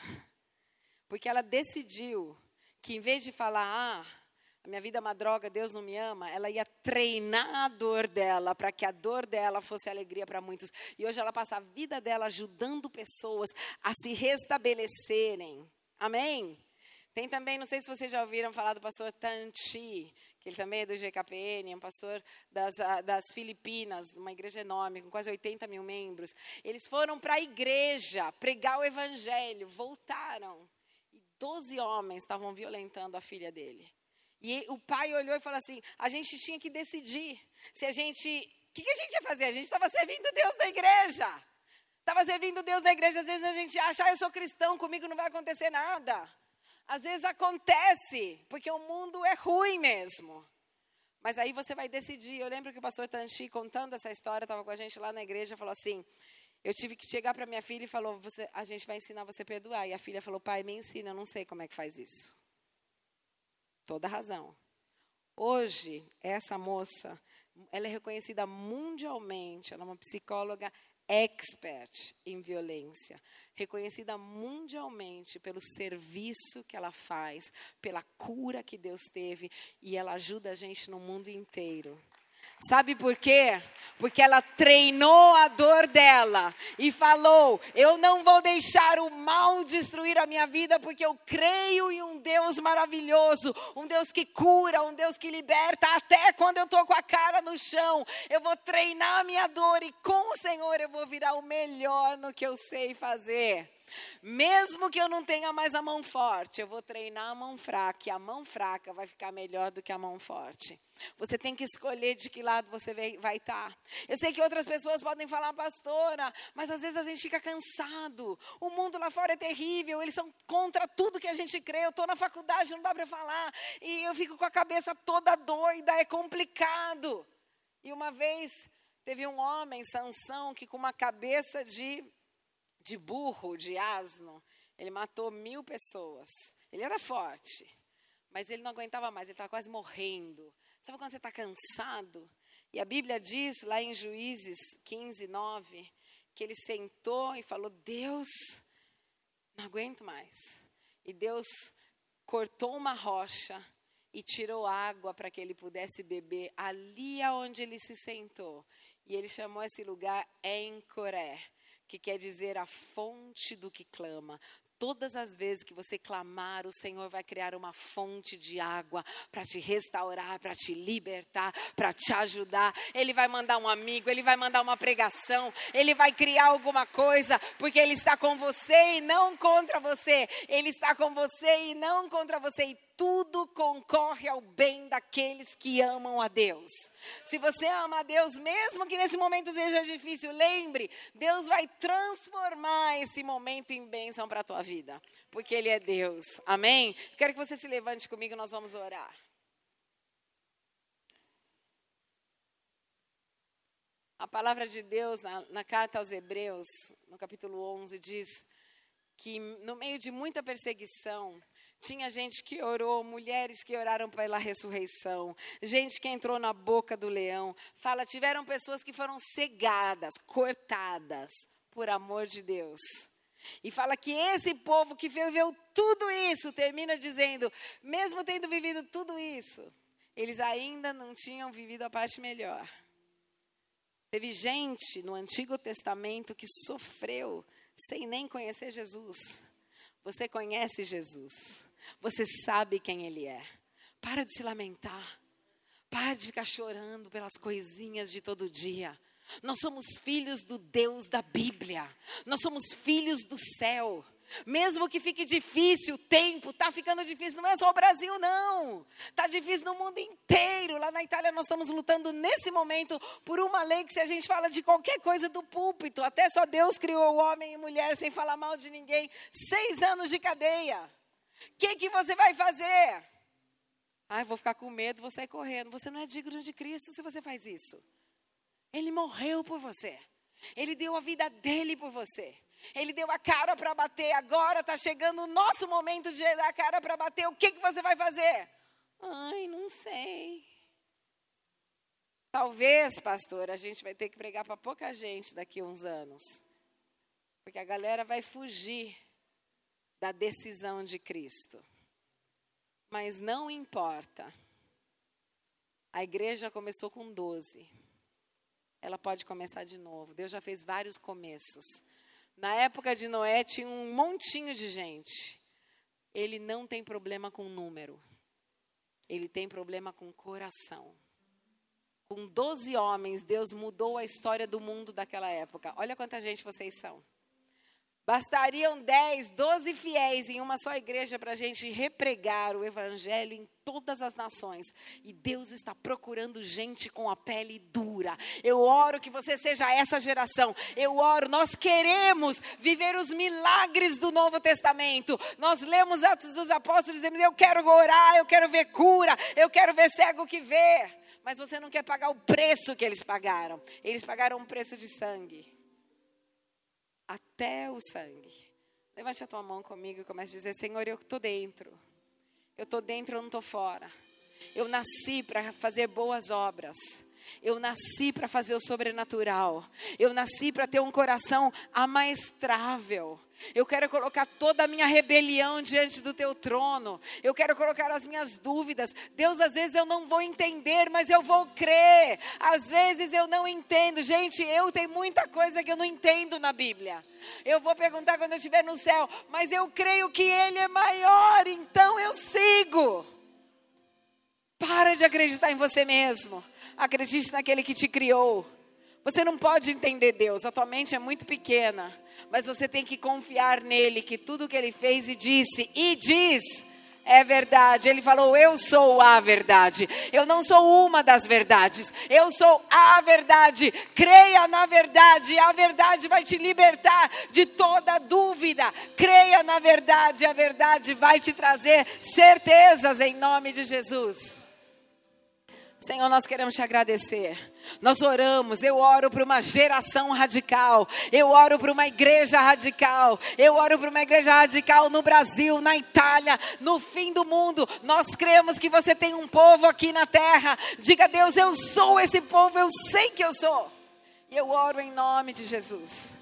S1: Porque ela decidiu que em vez de falar, ah, a minha vida é uma droga, Deus não me ama, ela ia treinar a dor dela para que a dor dela fosse alegria para muitos. E hoje ela passa a vida dela ajudando pessoas a se restabelecerem. Amém? Tem também, não sei se vocês já ouviram falar do pastor Tanchi, ele também é do GKPN, é um pastor das, ah, das Filipinas, uma igreja enorme, com quase 80 mil membros. Eles foram para a igreja pregar o evangelho, voltaram. E 12 homens estavam violentando a filha dele. E o pai olhou e falou assim: a gente tinha que decidir se a gente. O que, que a gente ia fazer? A gente estava servindo Deus na igreja. Estava servindo Deus na igreja. Às vezes a gente acha, ah, eu sou cristão, comigo não vai acontecer nada. Às vezes acontece, porque o mundo é ruim mesmo. Mas aí você vai decidir. Eu lembro que o pastor Tanchi, contando essa história, estava com a gente lá na igreja, falou assim: Eu tive que chegar para minha filha e falou: A gente vai ensinar você a perdoar. E a filha falou: Pai, me ensina, eu não sei como é que faz isso. Toda razão. Hoje, essa moça, ela é reconhecida mundialmente, ela é uma psicóloga expert em violência reconhecida mundialmente pelo serviço que ela faz, pela cura que Deus teve, e ela ajuda a gente no mundo inteiro. Sabe por quê? Porque ela treinou a dor dela e falou: Eu não vou deixar o mal destruir a minha vida, porque eu creio em um Deus maravilhoso, um Deus que cura, um Deus que liberta, até quando eu estou com a cara no chão. Eu vou treinar a minha dor e com o Senhor eu vou virar o melhor no que eu sei fazer. Mesmo que eu não tenha mais a mão forte, eu vou treinar a mão fraca, e a mão fraca vai ficar melhor do que a mão forte. Você tem que escolher de que lado você vai estar. Tá. Eu sei que outras pessoas podem falar, pastora, mas às vezes a gente fica cansado. O mundo lá fora é terrível, eles são contra tudo que a gente crê. Eu estou na faculdade, não dá para falar, e eu fico com a cabeça toda doida, é complicado. E uma vez teve um homem, Sansão, que com uma cabeça de de burro, de asno. Ele matou mil pessoas. Ele era forte, mas ele não aguentava mais, ele estava quase morrendo. Sabe quando você está cansado? E a Bíblia diz lá em Juízes 15, 9, que ele sentou e falou: Deus, não aguento mais. E Deus cortou uma rocha e tirou água para que ele pudesse beber ali aonde ele se sentou. E ele chamou esse lugar Encoré que quer dizer a fonte do que clama. Todas as vezes que você clamar, o Senhor vai criar uma fonte de água para te restaurar, para te libertar, para te ajudar. Ele vai mandar um amigo, ele vai mandar uma pregação, ele vai criar alguma coisa, porque ele está com você e não contra você. Ele está com você e não contra você. E tudo concorre ao bem daqueles que amam a Deus. Se você ama a Deus, mesmo que nesse momento seja difícil, lembre, Deus vai transformar esse momento em bênção para a tua vida, porque Ele é Deus. Amém? Quero que você se levante comigo, nós vamos orar. A palavra de Deus na, na carta aos Hebreus, no capítulo 11, diz que no meio de muita perseguição, tinha gente que orou, mulheres que oraram pela ressurreição, gente que entrou na boca do leão. Fala, tiveram pessoas que foram cegadas, cortadas por amor de Deus. E fala que esse povo que viveu tudo isso, termina dizendo, mesmo tendo vivido tudo isso, eles ainda não tinham vivido a parte melhor. Teve gente no Antigo Testamento que sofreu sem nem conhecer Jesus. Você conhece Jesus. Você sabe quem Ele é. Para de se lamentar. Para de ficar chorando pelas coisinhas de todo dia. Nós somos filhos do Deus da Bíblia. Nós somos filhos do céu. Mesmo que fique difícil o tempo, está ficando difícil, não é só o Brasil, não. Está difícil no mundo inteiro. Lá na Itália, nós estamos lutando nesse momento por uma lei que, se a gente fala de qualquer coisa do púlpito, até só Deus criou homem e mulher sem falar mal de ninguém, seis anos de cadeia. O que, que você vai fazer? Eu vou ficar com medo, vou sair correndo. Você não é digno de Cristo se você faz isso. Ele morreu por você. Ele deu a vida dele por você. Ele deu a cara para bater. Agora está chegando o nosso momento de dar a cara para bater. O que, que você vai fazer? Ai, não sei. Talvez, pastor, a gente vai ter que pregar para pouca gente daqui a uns anos. Porque a galera vai fugir da decisão de Cristo. Mas não importa. A igreja começou com 12. Ela pode começar de novo. Deus já fez vários começos. Na época de Noé tinha um montinho de gente. Ele não tem problema com número. Ele tem problema com coração. Com 12 homens, Deus mudou a história do mundo daquela época. Olha quanta gente vocês são. Bastariam 10, 12 fiéis em uma só igreja para a gente repregar o evangelho em todas as nações. E Deus está procurando gente com a pele dura. Eu oro que você seja essa geração. Eu oro, nós queremos viver os milagres do Novo Testamento. Nós lemos Atos dos Apóstolos e dizemos: Eu quero orar, eu quero ver cura, eu quero ver cego que vê. Mas você não quer pagar o preço que eles pagaram. Eles pagaram um preço de sangue até o sangue. Levante a tua mão comigo e comece a dizer: Senhor, eu estou dentro. Eu estou dentro, eu não estou fora. Eu nasci para fazer boas obras. Eu nasci para fazer o sobrenatural. Eu nasci para ter um coração amaestrável. Eu quero colocar toda a minha rebelião diante do teu trono. Eu quero colocar as minhas dúvidas. Deus, às vezes eu não vou entender, mas eu vou crer. Às vezes eu não entendo. Gente, eu tenho muita coisa que eu não entendo na Bíblia. Eu vou perguntar quando eu estiver no céu, mas eu creio que Ele é maior, então eu sigo. Para de acreditar em você mesmo. Acredite naquele que te criou. Você não pode entender Deus, a tua mente é muito pequena, mas você tem que confiar nele, que tudo que ele fez e disse, e diz, é verdade. Ele falou: Eu sou a verdade. Eu não sou uma das verdades. Eu sou a verdade. Creia na verdade. A verdade vai te libertar de toda dúvida. Creia na verdade. A verdade vai te trazer certezas em nome de Jesus. Senhor, nós queremos te agradecer. Nós oramos, eu oro para uma geração radical, eu oro para uma igreja radical, eu oro para uma igreja radical no Brasil, na Itália, no fim do mundo. Nós cremos que você tem um povo aqui na terra. Diga, Deus, eu sou esse povo, eu sei que eu sou. E eu oro em nome de Jesus.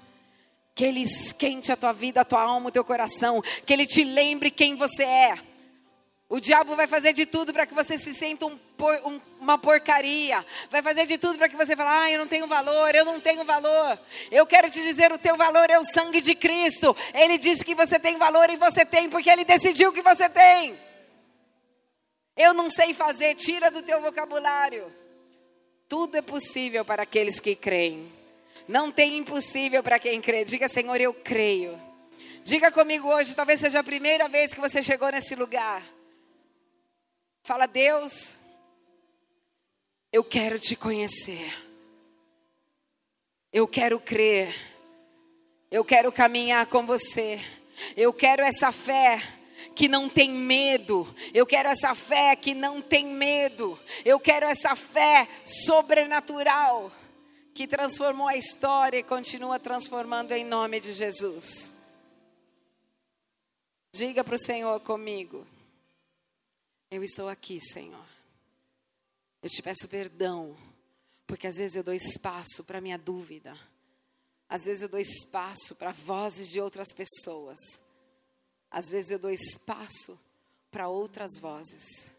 S1: Que Ele esquente a tua vida, a tua alma, o teu coração. Que Ele te lembre quem você é. O diabo vai fazer de tudo para que você se sinta um, um, uma porcaria. Vai fazer de tudo para que você fale, ah, eu não tenho valor, eu não tenho valor. Eu quero te dizer, o teu valor é o sangue de Cristo. Ele disse que você tem valor e você tem, porque Ele decidiu que você tem. Eu não sei fazer, tira do teu vocabulário. Tudo é possível para aqueles que creem. Não tem impossível para quem crê. Diga, Senhor, eu creio. Diga comigo hoje, talvez seja a primeira vez que você chegou nesse lugar. Fala, Deus, eu quero te conhecer. Eu quero crer. Eu quero caminhar com você. Eu quero essa fé que não tem medo. Eu quero essa fé que não tem medo. Eu quero essa fé sobrenatural que transformou a história e continua transformando em nome de Jesus. Diga para o Senhor comigo. Eu estou aqui, Senhor. Eu te peço perdão, porque às vezes eu dou espaço para minha dúvida. Às vezes eu dou espaço para vozes de outras pessoas. Às vezes eu dou espaço para outras vozes.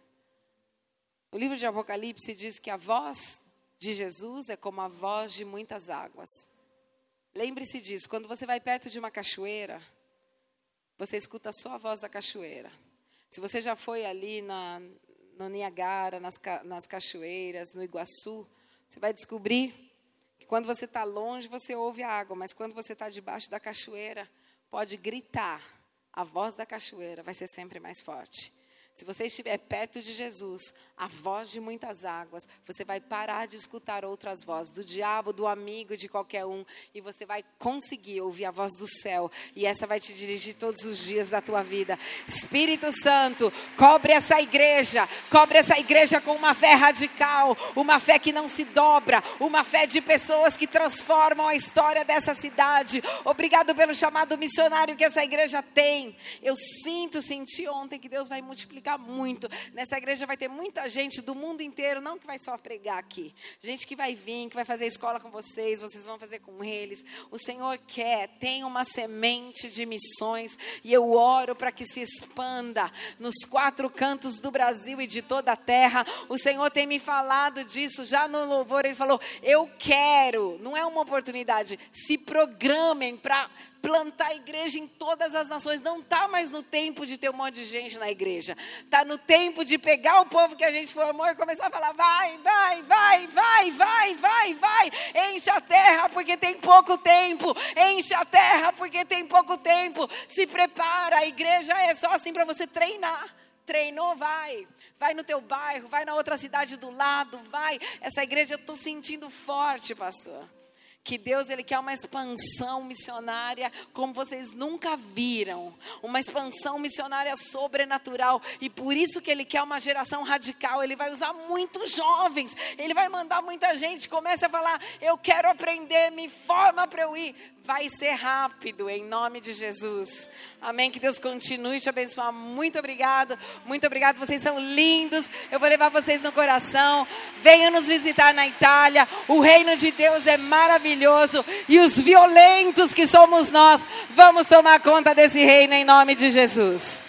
S1: O livro de Apocalipse diz que a voz de Jesus é como a voz de muitas águas. Lembre-se disso, quando você vai perto de uma cachoeira, você escuta só a voz da cachoeira. Se você já foi ali na, no Niagara, nas, nas cachoeiras, no Iguaçu, você vai descobrir que quando você está longe, você ouve a água, mas quando você está debaixo da cachoeira, pode gritar. A voz da cachoeira vai ser sempre mais forte. Se você estiver perto de Jesus, a voz de muitas águas, você vai parar de escutar outras vozes, do diabo, do amigo, de qualquer um, e você vai conseguir ouvir a voz do céu, e essa vai te dirigir todos os dias da tua vida. Espírito Santo, cobre essa igreja, cobre essa igreja com uma fé radical, uma fé que não se dobra, uma fé de pessoas que transformam a história dessa cidade. Obrigado pelo chamado missionário que essa igreja tem. Eu sinto, senti ontem que Deus vai multiplicar muito. Nessa igreja vai ter muita gente do mundo inteiro, não que vai só pregar aqui. Gente que vai vir, que vai fazer escola com vocês, vocês vão fazer com eles. O Senhor quer, tem uma semente de missões e eu oro para que se expanda nos quatro cantos do Brasil e de toda a terra. O Senhor tem me falado disso já no louvor, ele falou: "Eu quero". Não é uma oportunidade, se programem para plantar igreja em todas as nações. Não está mais no tempo de ter um monte de gente na igreja. Está no tempo de pegar o povo que a gente formou e começar a falar: vai, vai, vai, vai, vai, vai, vai. Enche a terra porque tem pouco tempo. Enche a terra porque tem pouco tempo. Se prepara. A igreja é só assim para você treinar. Treinou, vai. Vai no teu bairro, vai na outra cidade do lado, vai. Essa igreja eu estou sentindo forte, pastor que Deus ele quer uma expansão missionária como vocês nunca viram, uma expansão missionária sobrenatural e por isso que ele quer uma geração radical. Ele vai usar muitos jovens, ele vai mandar muita gente. Comece a falar: eu quero aprender, me forma para eu ir. Vai ser rápido em nome de Jesus. Amém. Que Deus continue te abençoar. Muito obrigado, muito obrigado. Vocês são lindos. Eu vou levar vocês no coração. Venham nos visitar na Itália. O reino de Deus é maravilhoso. E os violentos que somos nós, vamos tomar conta desse reino em nome de Jesus.